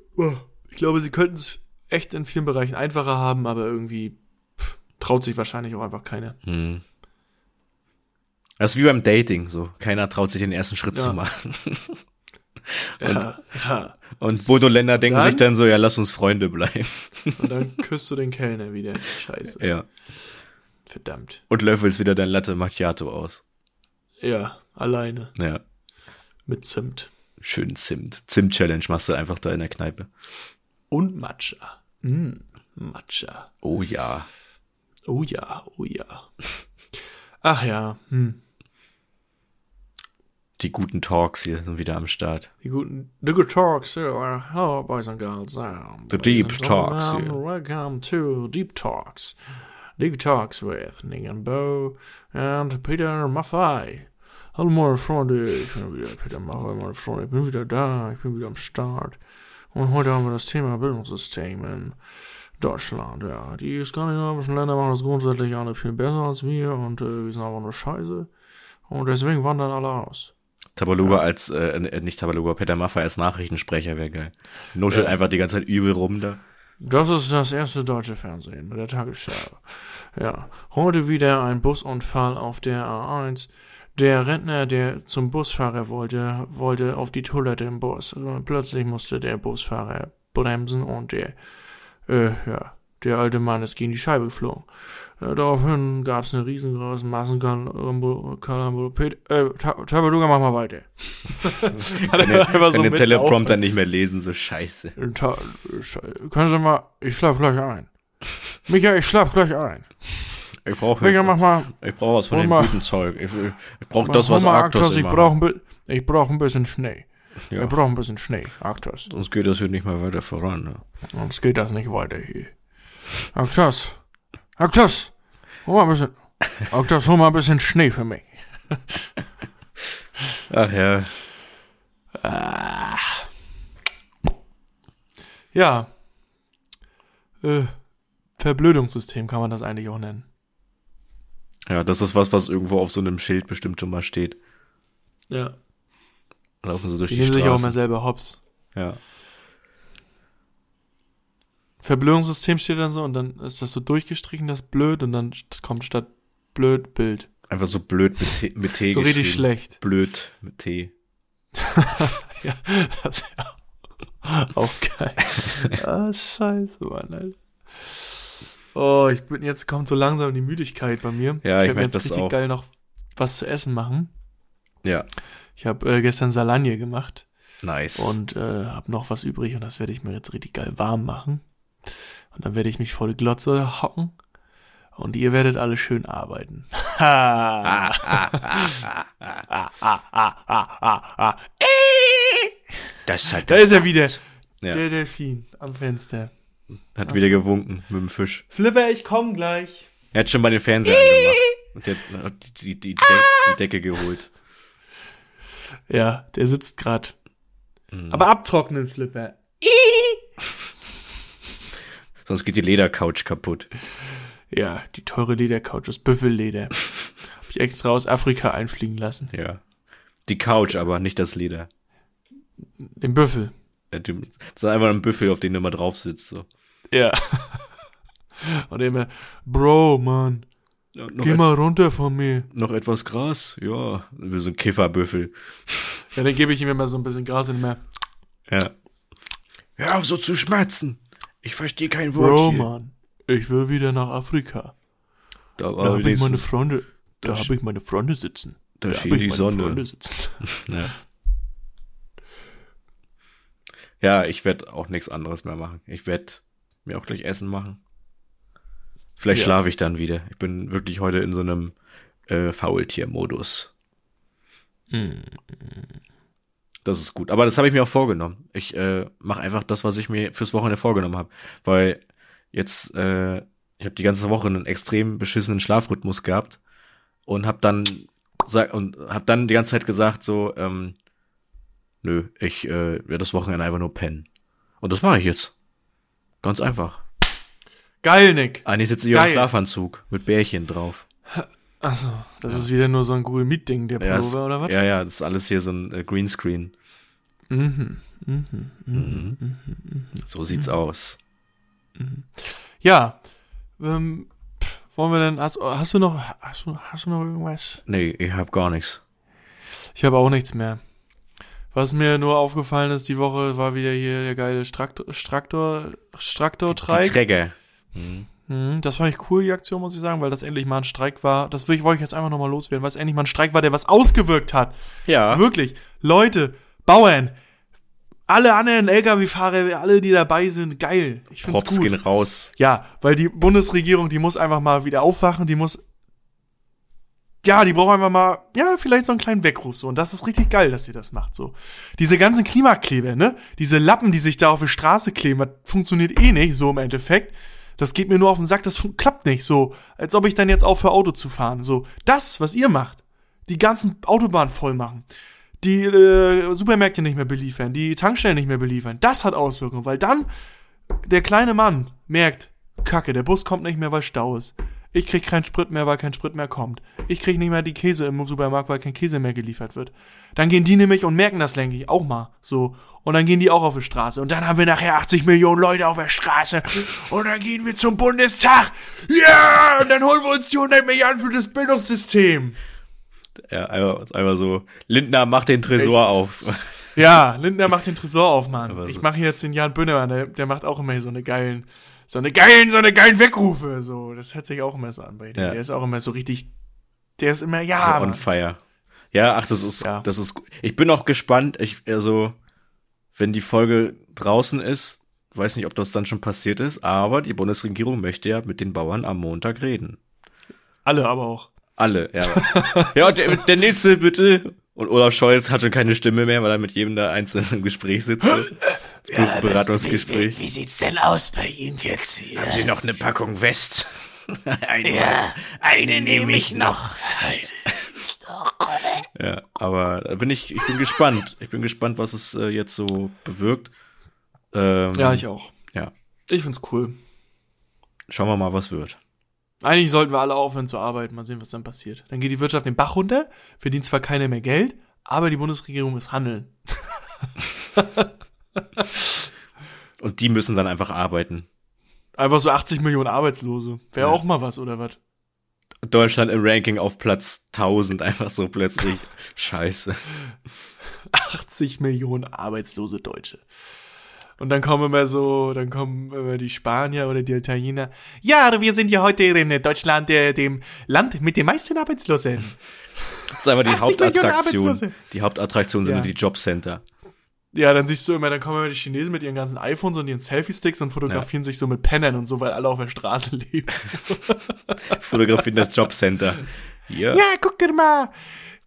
ich glaube, sie könnten es echt in vielen Bereichen einfacher haben, aber irgendwie pff, traut sich wahrscheinlich auch einfach keiner. Hm. Das ist wie beim Dating, so. Keiner traut sich den ersten Schritt Ja. zu machen. Ja, ja. Und Bodo Länder denken Dann? sich dann so, ja, lass uns Freunde bleiben. Und dann küsst du den Kellner wieder. Scheiße. ja. Verdammt. Und löffelst wieder dein Latte Macchiato aus. Ja, alleine. Ja. Mit Zimt. Schön Zimt. Zimt-Challenge machst du einfach da in der Kneipe. Und Matcha. Mm, Matcha. Oh ja. Oh ja, oh ja. Ach ja, hm. Die guten Talks hier sind wieder am Start. Die guten, the good talks here. Hello, boys and girls. The deep talks here. Welcome to Deep Talks. Deep Talks with Nick and Bo and Peter Maffei. Hallo meine Freunde, ich bin wieder Peter Maffei, meine Freunde. Ich bin wieder da, ich bin wieder am Start. Und heute haben wir das Thema Bildungssystem in Deutschland. Ja, die skandinavischen Länder machen das grundsätzlich alle viel besser als wir und äh, wir sind aber nur scheiße. Und deswegen wandern alle aus. Tabaluga als, äh, äh, nicht Tabaluga, Peter Maffay als Nachrichtensprecher wäre geil. Nuschelt Ja. einfach die ganze Zeit übel rum da. Das ist das erste deutsche Fernsehen mit der Tagesschau. Ja, heute wieder ein Busunfall auf der A1. Der Rentner, der zum Busfahrer wollte, wollte auf die Toilette im Bus. Und plötzlich musste der Busfahrer bremsen und der, äh, ja, der alte Mann ist gegen die Scheibe geflogen. Äh, daraufhin gab es eine riesengroße Massenkalambo. Äh, Ta- Tabaluga, mach mal weiter. Hat Kann den, er einfach so den. Teleprompter nicht mehr lesen, so scheiße. Ta Sche- Können Sie mal, ich schlaf gleich ein. Micha, ich schlaf gleich ein. Ich brauche mach mal, ich brauch was von dem mal- guten Zeug. Ich, ich brauche das, was mal Arktos ich brauche ein, brauch ein bisschen Schnee. Ja. Ich brauche ein bisschen Schnee, Arktos. Sonst geht das hier nicht mehr weiter voran. Ne? Sonst geht das nicht weiter hier. Arktos, Arktos, hol mal ein bisschen, Arktos, hol mal ein bisschen Schnee für mich. Ach ja. Ja. Äh, Verblödungssystem kann man das eigentlich auch nennen. Ja, das ist was, was irgendwo auf so einem Schild bestimmt schon mal steht. Ja. Laufen so durch Die die, nehmen sich auch Straßen. selber hops. Ja. Verblödungssystem steht dann so und dann ist das so durchgestrichen, das blöd und dann kommt statt blöd Bild. Einfach so blöd mit T. Mit T So richtig schlecht. Blöd mit T. Ja, das ist ja auch geil. ah, scheiße, Mann, Alter. Oh, ich bin jetzt kommt so langsam die Müdigkeit bei mir. Ja, ich merk jetzt das richtig auch. geil noch was zu essen machen. Ja. Ich habe äh, gestern Salagne gemacht Nice. und äh, habe noch was übrig und das werde ich mir jetzt richtig geil warm machen. Und dann werde ich mich vor die Glotze hocken und ihr werdet alle schön arbeiten. Das hat Da ist er wieder. Ja. Der Delfin am Fenster. Hat wieder gewunken mit dem Fisch. Flipper, ich komm gleich. Er hat schon mal den Fernseher angemacht. Und der hat die, die, die, Deck, die Decke geholt. Ja, der sitzt grad. Mhm. Aber abtrocknen, Flipper. Sonst geht die Ledercouch kaputt. Ja, die teure Ledercouch aus Büffelleder. Hab ich extra aus Afrika einfliegen lassen. Ja. Die Couch, aber nicht das Leder. Den Büffel. Das ist einfach ein Büffel, auf den du immer drauf sitzt. So. Ja. Und immer, Bro, Mann, Ja, noch, geh mal runter von mir. noch etwas Gras? Ja. Wie so ein Kifferbüffel. Ja, dann gebe ich ihm immer so ein bisschen Gras und immer, Ja. Hör auf so zu schmatzen. Ich verstehe kein Wort Bro, hier. Mann, ich will wieder nach Afrika. Da Da habe ich meine Freunde, da Das- habe ich meine Freunde sitzen. da Da schien habe ich die meine Sonne. Freunde sitzen. Ja, ja ich werde auch nichts anderes mehr machen. Ich werde mir auch gleich Essen machen. Vielleicht Ja. schlafe ich dann wieder. Ich bin wirklich heute in so einem äh, Faultier-Modus. Hm. Das ist gut. Aber das habe ich mir auch vorgenommen. Ich äh, mache einfach das, was ich mir fürs Wochenende vorgenommen habe. Weil jetzt, äh, ich habe die ganze Woche einen extrem beschissenen Schlafrhythmus gehabt und habe dann und habe dann die ganze Zeit gesagt so, ähm, nö, ich äh, werde das Wochenende einfach nur pennen. Und das mache ich jetzt. Ganz einfach. Geil, Nick. Eigentlich sitze ich auf dem. Schlafanzug mit Bärchen drauf. Achso, das ist wieder nur so ein Google Meet Ding, der Ja, Pullover es- oder was? ja, ja, das ist alles hier so ein äh, Greenscreen. Mhm. Mhm. Mhm. So sieht's aus. Ja. Ähm, pff, wollen wir denn, hast, hast du noch, hast du, hast du noch irgendwas? Nee, ich hab gar nichts. Ich habe auch nichts mehr. Was mir nur aufgefallen ist, die Woche war wieder hier der geile Straktor, Straktor, Die Straktor-Treik. Träger. Mhm. Mhm, das fand ich cool, die Aktion, muss ich sagen, weil das endlich mal ein Streik war. Das will ich, wollte ich jetzt einfach nochmal loswerden, weil es endlich mal ein Streik war, der was ausgewirkt hat. Ja. Wirklich. Leute, Bauern, alle anderen Lkw-Fahrer, alle, die dabei sind, geil. Ich find's Props gut. gehen raus. Ja, weil die Bundesregierung, die muss einfach mal wieder aufwachen, die muss. Ja, die braucht einfach mal, ja, vielleicht so einen kleinen Weckruf so. Und das ist richtig geil, dass sie das macht so. Diese ganzen Klimakleber, ne? Diese Lappen, die sich da auf die Straße kleben, das funktioniert eh nicht, so im Endeffekt. Das geht mir nur auf den Sack, das klappt nicht so. Als ob ich dann jetzt aufhöre, Auto zu fahren. So, das, was ihr macht, die ganzen Autobahnen voll machen, die äh, Supermärkte nicht mehr beliefern, die Tankstellen nicht mehr beliefern, das hat Auswirkungen, weil dann der kleine Mann merkt, Kacke, der Bus kommt nicht mehr, weil Stau ist. Ich krieg keinen Sprit mehr, weil kein Sprit mehr kommt. Ich krieg nicht mehr die Käse im Supermarkt, weil kein Käse mehr geliefert wird. Dann gehen die nämlich und merken das, denke ich, auch mal. So. Und dann gehen die auch auf die Straße. Und dann haben wir nachher 80 Millionen Leute auf der Straße. Und dann gehen wir zum Bundestag. Ja! Und dann holen wir uns die 100 Milliarden für das Bildungssystem. Ja, einfach, einfach so. Lindner macht den Tresor auf. Ja, Lindner macht den Tresor auf, Mann. So- Ich mache jetzt den Jan Bünnemann, der, der macht auch immer so eine geilen, so eine geilen, so eine geilen Weckrufe. So, das hört sich auch immer so an bei dem. Ja. Der ist auch immer so richtig, der ist immer, so ja, on Mann. fire. Ja, ach, das ist, Ja. das ist, ich bin auch gespannt, ich, also, wenn die Folge draußen ist, weiß nicht, ob das dann schon passiert ist, aber die Bundesregierung möchte ja mit den Bauern am Montag reden. alle aber auch. Alle, ja. ja, und der, der nächste bitte. Und Olaf Scholz hat schon keine Stimme mehr, weil er mit jedem da einzeln im Gespräch sitzt. Das Beratungsgespräch. Wie sieht's denn aus bei Ihnen jetzt hier? Haben Sie noch eine Packung West? eine Ja, eine nehme ich noch. Eine. Ja, aber da bin ich, ich bin gespannt. Ich bin gespannt, was es äh, jetzt so bewirkt. Ähm, Ja, ich auch. Ja. Ich find's cool. Schauen wir mal, was wird. Eigentlich sollten wir alle aufhören zu arbeiten, mal sehen, was dann passiert. Dann geht die Wirtschaft den Bach runter, verdient zwar keiner mehr Geld, aber die Bundesregierung muss handeln. Und die müssen dann einfach arbeiten. Einfach so 80 Millionen Arbeitslose. Wäre Ja. auch mal was, oder was? Deutschland im Ranking auf Platz 1000, einfach so plötzlich. Scheiße. 80 Millionen arbeitslose Deutsche. Und dann kommen immer so, dann kommen immer die Spanier oder die Italiener. Ja, wir sind ja heute in Deutschland, äh, dem Land mit den meisten Arbeitslosen. Das ist aber die 80 Millionen Hauptattraktion. Die Hauptattraktion sind Ja. die Jobcenter. Ja, dann siehst du immer, dann kommen immer die Chinesen mit ihren ganzen iPhones und ihren Selfie-Sticks und fotografieren sich so mit Pennern und so, weil alle auf der Straße leben. Fotografieren das Jobcenter. Ja. Ja, guck mal.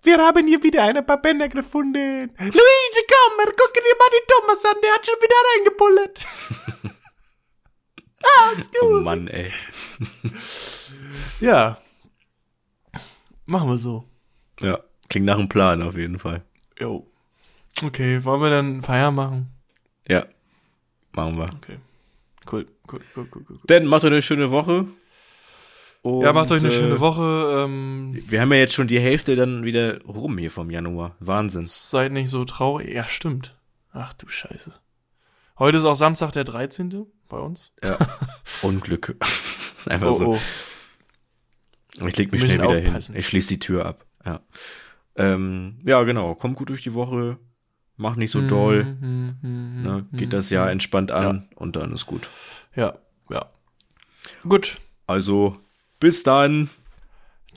Wir haben hier wieder ein paar Penner gefunden. Luigi, komm, guck dir mal den Thomas an, der hat schon wieder reingebullert. ah, Oh excuse. Mann, ey. Ja. Machen wir so. Ja. Klingt nach einem Plan auf jeden Fall. Jo. Okay, wollen wir dann Feier machen? Ja. Machen wir. Okay. Cool, cool, cool, cool, cool. Dann macht euch eine schöne Woche. Und, Ja, macht euch eine äh, schöne Woche. Ähm, Wir haben ja jetzt schon die Hälfte dann wieder rum hier vom Januar. Wahnsinn. seid nicht so traurig. Ja, stimmt. Ach du Scheiße. Heute ist auch Samstag der 13. bei uns. Ja. Unglück. Einfach Oh, so. oh. Ich leg mich schnell wieder aufpassen. hin. Ich schließe die Tür ab. Ja. Ähm, ja, genau. Komm gut durch die Woche. Mach nicht so doll. Mhm, Ne? mhm, Geht das Jahr entspannt an und dann ist gut. Ja, ja. Gut. Also, bis dann.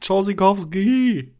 Ciao, Sikowski.